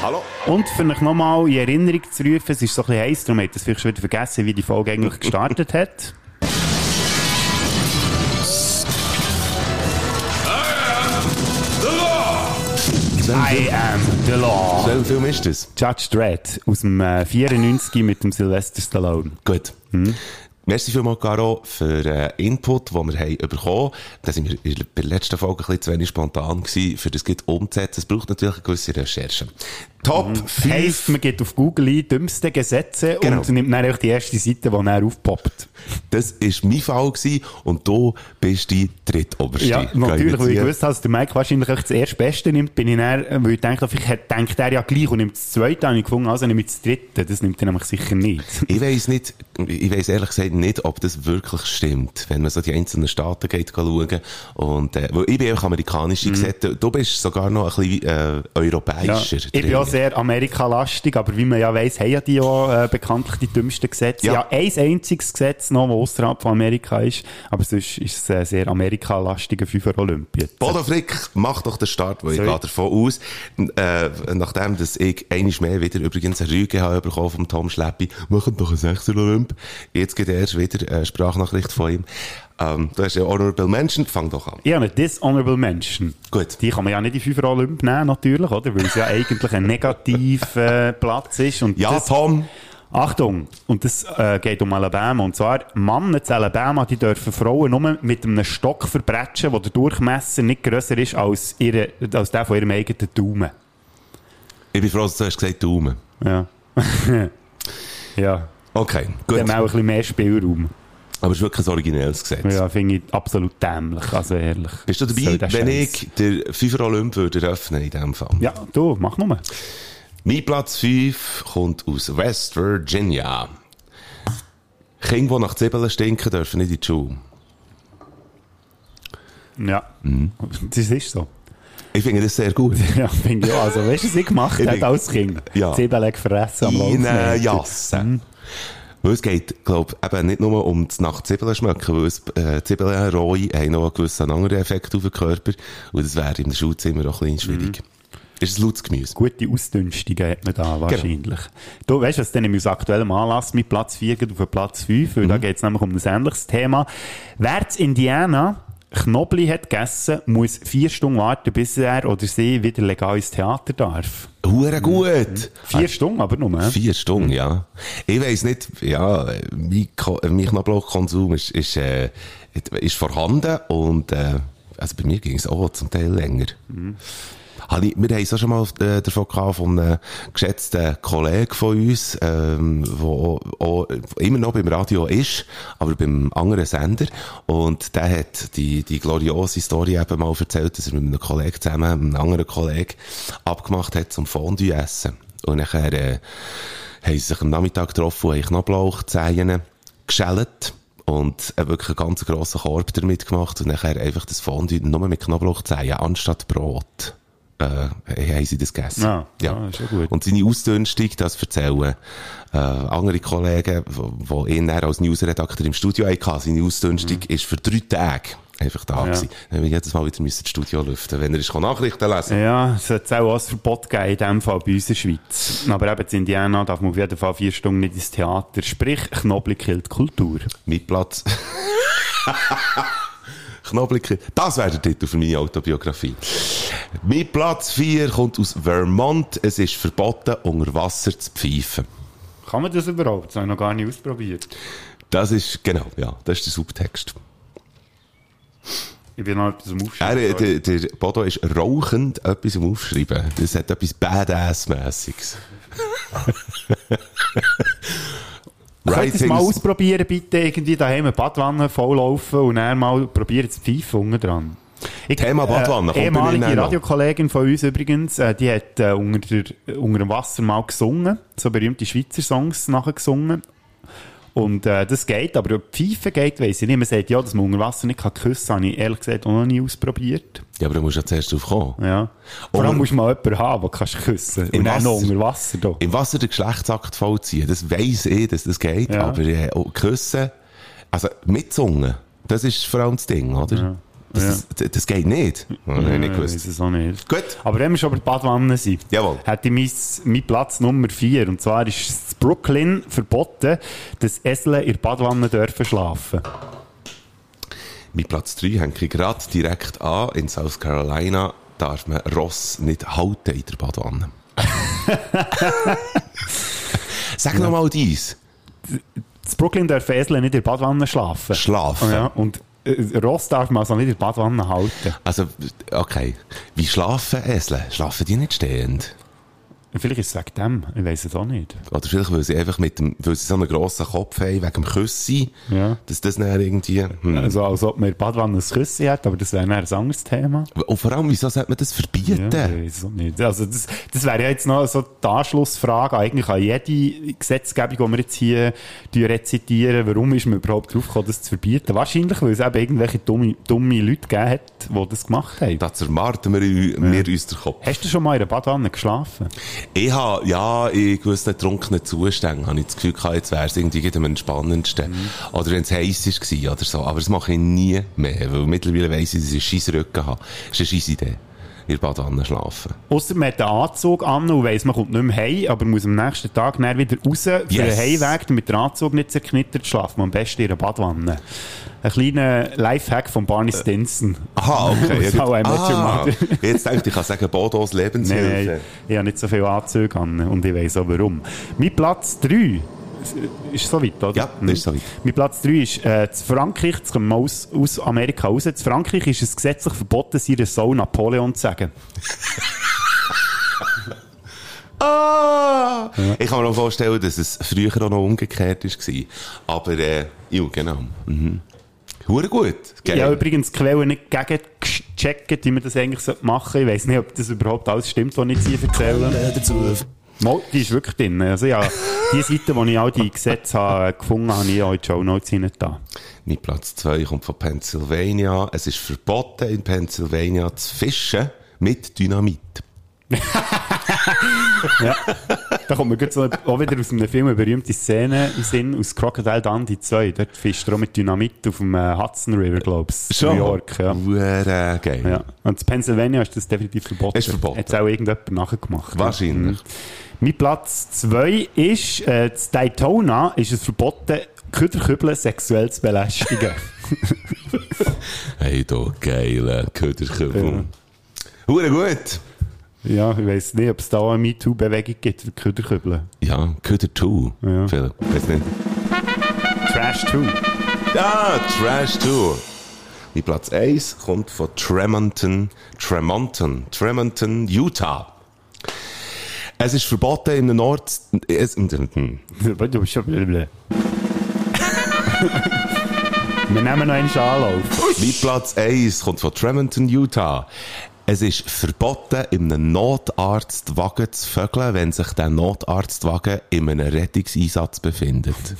hallo? Und für euch nochmal in Erinnerung zu rufen, es ist so ein bisschen heiß, darum habt ihr es vielleicht schon wieder vergessen, wie die Folge eigentlich gestartet hat. I am the law. Welcher Film ist das? Judge Dredd aus dem äh, 94 mit dem Sylvester Stallone. Gut. Merci vielmals, Caro, für den Input, den wir haben bekommen. Da sind wir in der- letzten Folge ein bisschen zu wenig spontan gewesen, für das geht umzusetzen. Es braucht natürlich eine gewisse Recherche. Top 5. Heisst, man geht auf Google ein, dümmste Gesetze Genau. und nimmt dann die erste Seite, die dann aufpoppt. Das war mein Fall gewesen, und du bist die drittoberste. Ja, natürlich, weil ich gewusst habe, dass der Mike wahrscheinlich das erste Beste nimmt, bin ich dann, äh, weil ich dachte, vielleicht denkt er ja gleich und nimmt das zweite, habe ich gefunden, also ich das dritte. Das nimmt er nämlich sicher nicht. Ich weiss nicht, ich weiss ehrlich gesagt nicht, ob das wirklich stimmt, wenn man so die einzelnen Staaten geht schauen. Und, äh, weil ich bin auch amerikanisch gesehen, du- du bist sogar noch ein bisschen, äh, Ja, europäischer. auch sehr Amerikalastig, aber wie man ja weiss, haben ja die auch äh, bekanntlich die dümmsten Gesetze. Ja. Ja, ein einziges Gesetz noch, das außerhalb von Amerika ist, aber sonst ist es ein sehr amerikalastiger Fünfer Olympia. Bodo Frick, mach doch den Start, weil ich Sorry. gehe davon aus, äh, nachdem dass ich einiges mehr wieder übrigens eine Rüge habe bekommen vom Tom Schleppi, machen doch einen Sechser Olymp. Jetzt geht erst wieder eine Sprachnachricht von ihm. Ähm, du hast ja Honorable Mention, fang doch an. Ja, eine Dishonorable Mention. Gut. Die kann man ja nicht in Fünfer Olymp nehmen, natürlich, oder? Weil es ja (laughs) eigentlich ein negativer äh, Platz ist. Und Ja, das, Tom. Achtung, und das äh, geht um Alabama. Und zwar, Männer zu Alabama, die dürfen Frauen nur mit einem Stock verbrechen, wo der Durchmesser nicht grösser ist als, ihre, als der von ihrem eigenen Daumen. Ich bin froh, dass du hast gesagt Daumen. Ja. (laughs) ja. Okay, Dann gut. haben wir auch ein bisschen mehr Spielraum. Aber es ist wirklich ein originelles Gesetz. Ja, finde ich absolut dämlich, also ehrlich. Bist du dabei, der wenn ich den Fünfer Olymp würde eröffnen in diesem Fall? Ja, du, mach nur. Mein Platz 5 kommt aus West Virginia. Kinder, die nach Zwiebeln stinken, dürfen nicht in die Schule. Ja. Mhm. Das ist so. Ich finde das sehr gut. Ja, finde ich auch. Also, weißt du, was ich gemacht habe als Kind? Ja. Zwiebeln gefressen am In Laufmeter. eine Jasse. Weil es geht, glaube ich, eben nicht nur um das nach Zwiebeln schmecken, weil es, äh, Zwiebeln rohe haben noch einen gewissen anderen Effekt auf den Körper. Und das wäre im Schulzimmer auch ein bisschen schwierig. Ist ein lautes Gemüse. Gute Ausdünstungen hat man da wahrscheinlich. Du weißt, was denn aus aktuellem Anlass mit Platz 4 geht auf Platz 5, weil da geht es nämlich um ein ähnliches Thema. In Indiana Knobli hat gegessen, muss vier Stunden warten, bis er oder sie wieder legal ins Theater darf. Hure gut! Vier Stunden aber nur. Vier Stunden, ja. Ich weiss nicht, ja, mein, Ko- mein Knoblauchkonsum ist, ist, äh, ist vorhanden und, äh, also bei mir ging es auch zum Teil länger. Wir haben es auch schon mal äh, davon gehabt, von einem geschätzten Kollegen von uns, ähm, der auch, auch immer noch beim Radio ist, aber beim anderen Sender. Und der hat die, die gloriose Story eben mal erzählt, dass er mit einem Kollegen zusammen, einem anderen Kollegen, abgemacht hat zum Fondue essen. Und nachher, äh, haben sie sich am Nachmittag getroffen und haben Knoblauchzehen geschält. Und äh, wirklich einen ganz grossen Korb damit gemacht und nachher einfach das Fondue nur mit Knoblauchzehen anstatt Brot äh, haben sie das gegessen. Ja, ja, ist ja gut. Und seine Ausdünstung, das erzählen äh, andere Kollegen, die ihn als Newsredakteur im Studio hatten, seine Ausdünstung ist für drei Tage einfach da Mhm. Ja. gewesen. Dann jedes Mal wieder müssen das Studio lüften, wenn er ist Nachrichten lesen. Ja, es hat auch was Verbot gegeben, in dem Fall bei uns in der Schweiz. Aber eben in Indiana darf man auf jeden Fall vier Stunden nicht ins Theater. Sprich, Knoblauch killt Kultur. Mit Platz. (laughs) Knoblauch. Das wäre der Titel für meine Autobiografie. Mit Platz 4 kommt aus Vermont. Es ist verboten, unter Wasser zu pfeifen. Kann man das überhaupt? Das habe ich noch gar nicht ausprobiert. Das ist, genau, ja, das ist der Subtext. Ich bin noch etwas am Er, Aufschreiben. äh, der, der Bodo ist rauchend etwas am Aufschreiben. Das hat etwas Badass-mässiges. Könnt es mal ausprobieren, bitte? Irgendwie daheim eine Badwanne volllaufen und dann mal probieren zu pfeifen unten dran. Ich, Thema Badwanne, Äh, bei mir ehemalige. Radiokollegin von uns übrigens, äh, die hat äh, unter, der, unter dem Wasser mal gesungen, so berühmte Schweizer Songs nachher gesungen. Und äh, das geht, aber ob Pfeifen geht, weiss ich nicht. Man sagt ja, dass man unter Wasser nicht kann küssen kann, habe ich ehrlich gesagt auch noch nie ausprobiert. Ja, aber du musst ja zuerst drauf kommen. Ja. Vor allem Und- musst du mal jemanden haben, den kannst küssen Im Und dann noch Wasser? unter Wasser. Da. Im Wasser den Geschlechtsakt vollziehen, das weiss ich, dass das geht, Ja. aber äh, küssen, also mit Zunge, das ist vor allem das Ding, oder? Das, das, das geht nicht. Ja, nicht Ja, gewusst. weiss es auch nicht. Gut. Aber wenn wir schon bei der Badwanne sind, Jawohl. hätte ich mein, mein Platz Nummer 4. Und zwar ist es Brooklyn verboten, dass Esel in der Badwanne dürfen schlafen. Mit Platz 3 hänge ich gerade direkt an. In South Carolina darf man Ross nicht halten in der Badwanne. (laughs) Sag noch mal dies. In Brooklyn dürfen Esel nicht in der Badwanne schlafen. Schlafen. Ja, und Ross darf man also nicht in der Badwanne halten. Also, okay. Wie schlafen Esel? Schlafen die nicht stehend? Vielleicht ist es wegen dem. Ich weiß es auch nicht. Oder vielleicht, weil sie einfach mit dem, weil sie so einen grossen Kopf haben, wegen dem Küssi, Ja. dass das dann irgendwie, hm. Also, als ob man in der Badwanne ein Küsschen hat, aber das wäre dann ein anderes Thema. Und vor allem, wieso sollte man das verbieten? Ja, ich weiß auch nicht. Also das, das wäre ja jetzt noch so die Anschlussfrage eigentlich an jede Gesetzgebung, die wir jetzt hier rezitieren. Warum ist man überhaupt drauf gekommen, das zu verbieten? Wahrscheinlich, weil es eben irgendwelche dumme, dumme Leute gegeben hat, die das gemacht haben. Da zermarten wir, wir uns den Kopf. Hast du schon mal in einer Badwanne geschlafen? Ich habe, ja, in gewissen trunkenen Zuständen habe ich das Gefühl gehabt, jetzt wäre es irgendwie am entspannendsten. Mhm. Oder wenn es heiß war oder so. Aber das mache ich nie mehr, weil mittlerweile weiss ich, dass ich einen scheiß Rücken habe. Das ist eine scheisse Idee. In der Badwanne schlafen. Ausser man hat einen Anzug an und weiss, man kommt nicht mehr heim, aber muss am nächsten Tag dann wieder raus für Yes. den Heimweg, damit der Anzug nicht zerknittert, schlaft man am besten in einer Badwanne. Ein kleiner Lifehack von Barney Stinson. Aha, okay. (laughs) Your ah, (laughs) jetzt denke ich, ich kann sagen, Bodos Lebenshilfe. Nein, ich habe nicht so viele Anzüge an und ich weiss auch warum. Mein Platz 3 ist so weit, oder? Ja, das ist so weit. Mein Platz 3 ist äh, zu Frankreich, jetzt kommen wir aus, aus Amerika raus, zu Frankreich ist es gesetzlich verboten, seinen Sohn Napoleon zu sagen. (laughs) Ah! Ich kann mir auch vorstellen, dass es früher auch noch umgekehrt war. Aber, äh, ja, genau. Mhm. Hure gut. Geil. Ich habe übrigens die Quellen nicht gegengecheckt, wie man das eigentlich machen sollte. Ich weiss nicht, ob das überhaupt alles stimmt, was ich jetzt hier erzähle. Mal, die ist wirklich drin. Also ja, die Seite, wo ich all die Gesetze habe, gefunden habe, ich auch in die Show Notes hinein. Mein Platz 2 kommt von Pennsylvania. Es ist verboten, in Pennsylvania zu fischen mit Dynamit. (laughs) Ja. Da kommt mir gerade so auch wieder aus einem Film eine berühmte Szene den Sinn, aus Crocodile Dundee 2. Dort fischt er auch mit Dynamit auf dem äh, Hudson River, glaube ich, in New York. Ja. Hure geil. Ja. Und in Pennsylvania ist das definitiv verboten. Ist verboten. Hat auch irgendjemand nachgemacht. Wahrscheinlich. Mhm. Mein Platz 2 ist, äh, in Daytona ist es verboten, Köderkübeln sexuell zu belästigen. (laughs) Hey, du geile Köderkübel. Hure gut. Ja, ich weiss nicht, ob es da eine MeToo-Bewegung gibt für Köderkübeln. Ja, Köder 2. Ja. Philipp, weiss nicht. Trash 2. Ja, Trash 2. Mein Platz 1 kommt von Tremonton, Tremonton, Tremonton, Utah. Es ist verboten in der Nord... Es, hm. Wir nehmen noch einen Anlauf. Mein Platz 1 kommt von Tremonton, Utah. Es ist verboten, in einem Notarztwagen zu vögeln, wenn sich der Notarztwagen in einem Rettungseinsatz befindet. (laughs)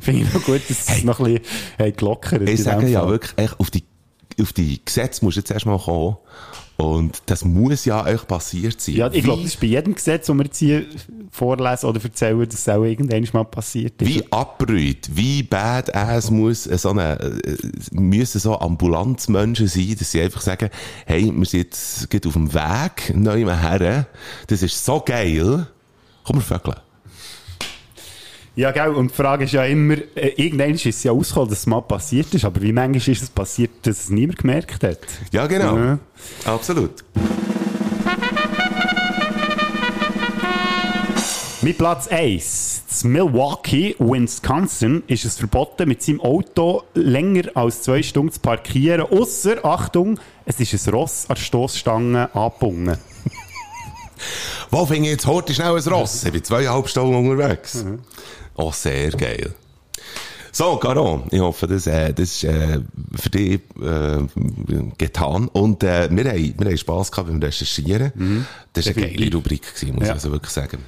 Finde ich noch gut, dass es noch ein bisschen hey, gelockert Ich in sage ja wirklich, auf die, auf die Gesetze musst du jetzt erstmal kommen. Und das muss ja euch passiert sein. Ja, ich glaube, das ist bei jedem Gesetz, das wir jetzt hier vorlesen oder erzählen, dass es auch irgendwann mal passiert ist. Wie abbrüht, wie badass muss so eine, äh, müssen so Ambulanzmenschen sein, dass sie einfach sagen, hey, wir sind jetzt auf dem Weg, neu her, das ist so geil, komm, wir vögeln. Ja, gell, und die Frage ist ja immer, äh, irgendwann ist es ja ausgekommen, dass es mal passiert ist, aber wie manchmal ist es passiert, dass es niemand gemerkt hat? Ja, genau. Ja. Absolut. Mit Platz 1. In Milwaukee, Wisconsin, ist es verboten, mit seinem Auto länger als zwei Stunden zu parkieren, außer, Achtung, es ist ein Ross an der Stossstange angebunden. (laughs) Wo finde ich jetzt heute schnell ein Ross? Ich bin zweieinhalb Stunden unterwegs. Oh, sehr geil. So, Garon, ich hoffe, das, äh, das ist äh, für dich äh, getan. Und äh, wir, haben, wir haben Spass gehabt beim Recherchieren. Das war eine geile Rubrik, gewesen, muss Ja. ich also wirklich sagen.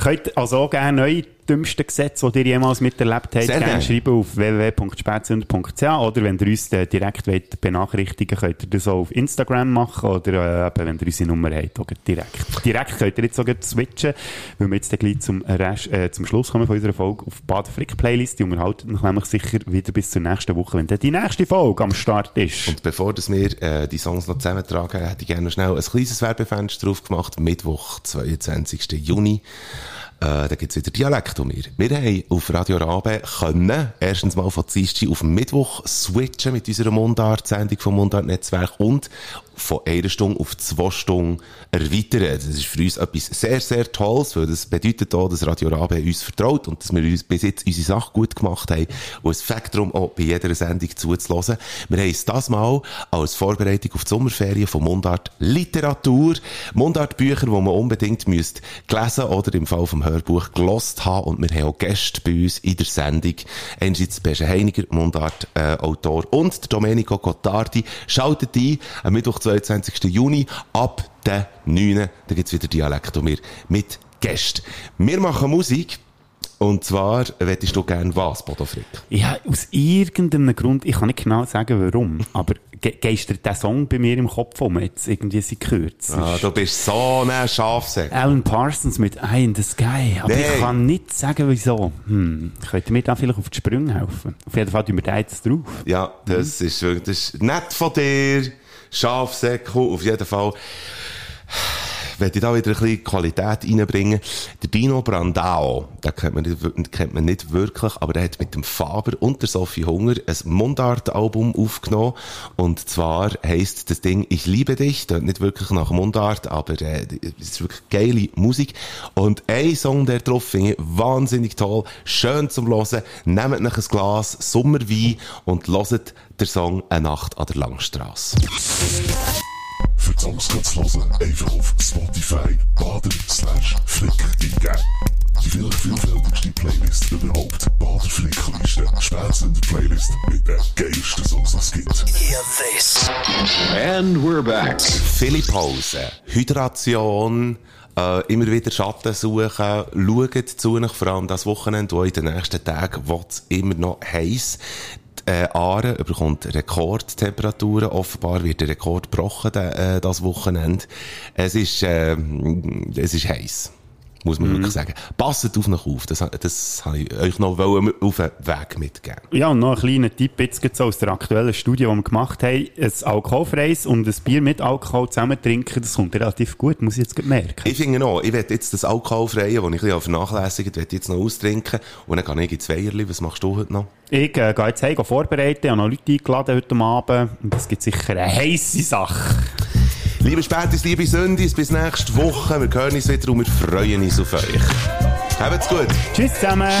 Könnt also auch gerne neue dümmsten Gesetze, die ihr jemals miterlebt habt, Sehr gerne schreiben auf www.spätzünder.ch oder wenn ihr uns äh, direkt wollt benachrichtigen könnt ihr das auch auf Instagram machen oder äh, wenn ihr unsere Nummer habt, auch direkt. Direkt könnt ihr jetzt gleich switchen, weil wir jetzt gleich zum, Rest, äh, zum Schluss kommen von unserer Folge auf die Bad Frick Playlist. Die unterhalten euch nämlich sicher wieder bis zur nächsten Woche, wenn dann die nächste Folge am Start ist. Und bevor dass wir äh, die Songs noch zusammentragen, hätte ich gerne noch schnell ein kleines Werbefenster drauf gemacht. Mittwoch, 22. Juni. Äh, da gibt's wieder Dialekt um mir. Wir haben auf Radio Rabe können, erstens mal von Dienstag auf Mittwoch switchen mit unserer Mundart-Sendung vom Mundart-Netzwerk und von einer Stunde auf zwei Stunden erweitern. Das ist für uns etwas sehr, sehr Tolles, weil das bedeutet auch, dass Radio Rabe uns vertraut und dass wir uns bis jetzt unsere Sache gut gemacht haben und es fängt darum, auch bei jeder Sendung zuzulassen. Wir haben es das Mal als Vorbereitung auf die Sommerferien von Mundart Literatur, Mundart Bücher, die man unbedingt müsst gelesen oder im Fall vom Hörbuch gelost haben und wir haben auch Gäste bei uns in der Sendung. Einerseits Besche Heiniger, Mundart äh, Autor und Domenico Gottardi. Schaltet ein, am Mittwoch, 22. Juni, ab der 9. Da gibt's wieder Dialekt und wir mit Gästen. Wir machen Musik. Und zwar, wettest du gern was, Bodo Frick? Ja, aus irgendeinem Grund, ich kann nicht genau sagen, warum, aber ge geistert der Song bei mir im Kopf um, jetzt irgendwie sie kürzt. Ah, du bist so ein Schafsäck. Alan Parsons mit Eye in the Sky. Aber Nein. ich kann nicht sagen, wieso. Hm, könnt ihr mir da vielleicht auf die Sprünge helfen? Auf jeden Fall tun wir da jetzt drauf. Ja, das ist wirklich, das ist nett von dir. Schafsäckel, auf jeden Fall. Wenn ich da wieder ein bisschen Qualität reinbringen. Der Dino Brandao, den kennt man, nicht, kennt man nicht wirklich, aber der hat mit dem Faber und der Sophie Hunger ein Mundart-Album aufgenommen. Und zwar heisst das Ding Ich liebe dich. Das nicht wirklich nach Mundart, aber äh, es ist wirklich geile Musik. Und ein Song, der drauf finde ich wahnsinnig toll. Schön zum Hören. Nehmt nach ein Glas Sommerwein und hört den Song Eine Nacht an der Langstrasse. Für die Songs du hören, einfach auf Spotify baden slash flick eingeben. Die vielleicht vielfältigste Playlist überhaupt. Bader Flickliste. Spätzünder Playlist mit den geilsten Songs, die es gibt. Hear this. And we're back. Viele Pausen. Hydration. Äh, immer wieder Schatten suchen. Schaut zu euch, vor allem das Wochenende, wo in den nächsten Tagen wird's immer noch heiß. Äh, Aare bekommt Rekordtemperaturen. Offenbar wird der Rekord gebrochen, äh, das Wochenende. Es ist, äh, es ist heiß. Muss man wirklich sagen. Passet auf noch auf. Das, das habe ich euch noch auf den Weg mitgeben. Ja, und noch ein kleiner Tipp jetzt aus der aktuellen Studie, die wir gemacht haben. Ein alkoholfreies und ein Bier mit Alkohol zusammen trinken, das kommt relativ gut, muss ich jetzt merken. Ich finde noch, ich werde jetzt das Alkoholfreie, das ich ein bisschen vernachlässigt werde jetzt noch austrinken. Und dann gehe ich ins Weierli. Was machst du heute noch? Ich äh, gehe jetzt heim vorbereiten, habe noch Leute eingeladen heute Abend und das gibt sicher eine heisse Sache. Liebe Spätis, liebe Sündis, bis nächste Woche. Wir hören uns wieder und wir freuen uns auf euch. Habt's gut. Tschüss zusammen.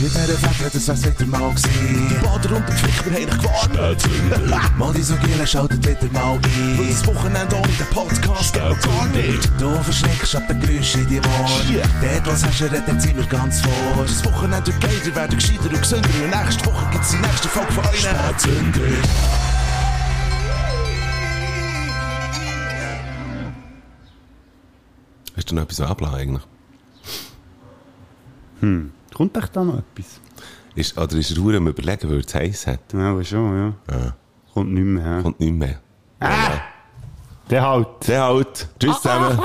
Mit dieser Wette, das wär's wieder mal gewesen. Die Bader und der Pflicht, wir haben dich gewarnt. Mal die so Giele schaltet wieder mal ein. Und das Wochenende ohne den Podcast geht gar nicht. Du verschreckst ab den Geräuschen in die Ohren. Dort, was hast du, redet sind wir ganz vor. Das Wochenende wird geiler, werden gescheiter und gesünder. Und nächste Woche gibt's die nächste Folge von euch. Spätzünder. Hast du noch etwas abladen eigentlich? Hm, kommt euch da noch etwas? Ist, oder ist er am überlegen, weil er es heiß hat? Ja, aber schon, ja. Ja. Kommt nicht mehr. Ja. Kommt nicht mehr. Der halt. Der halt. Tschüss (laughs) zusammen.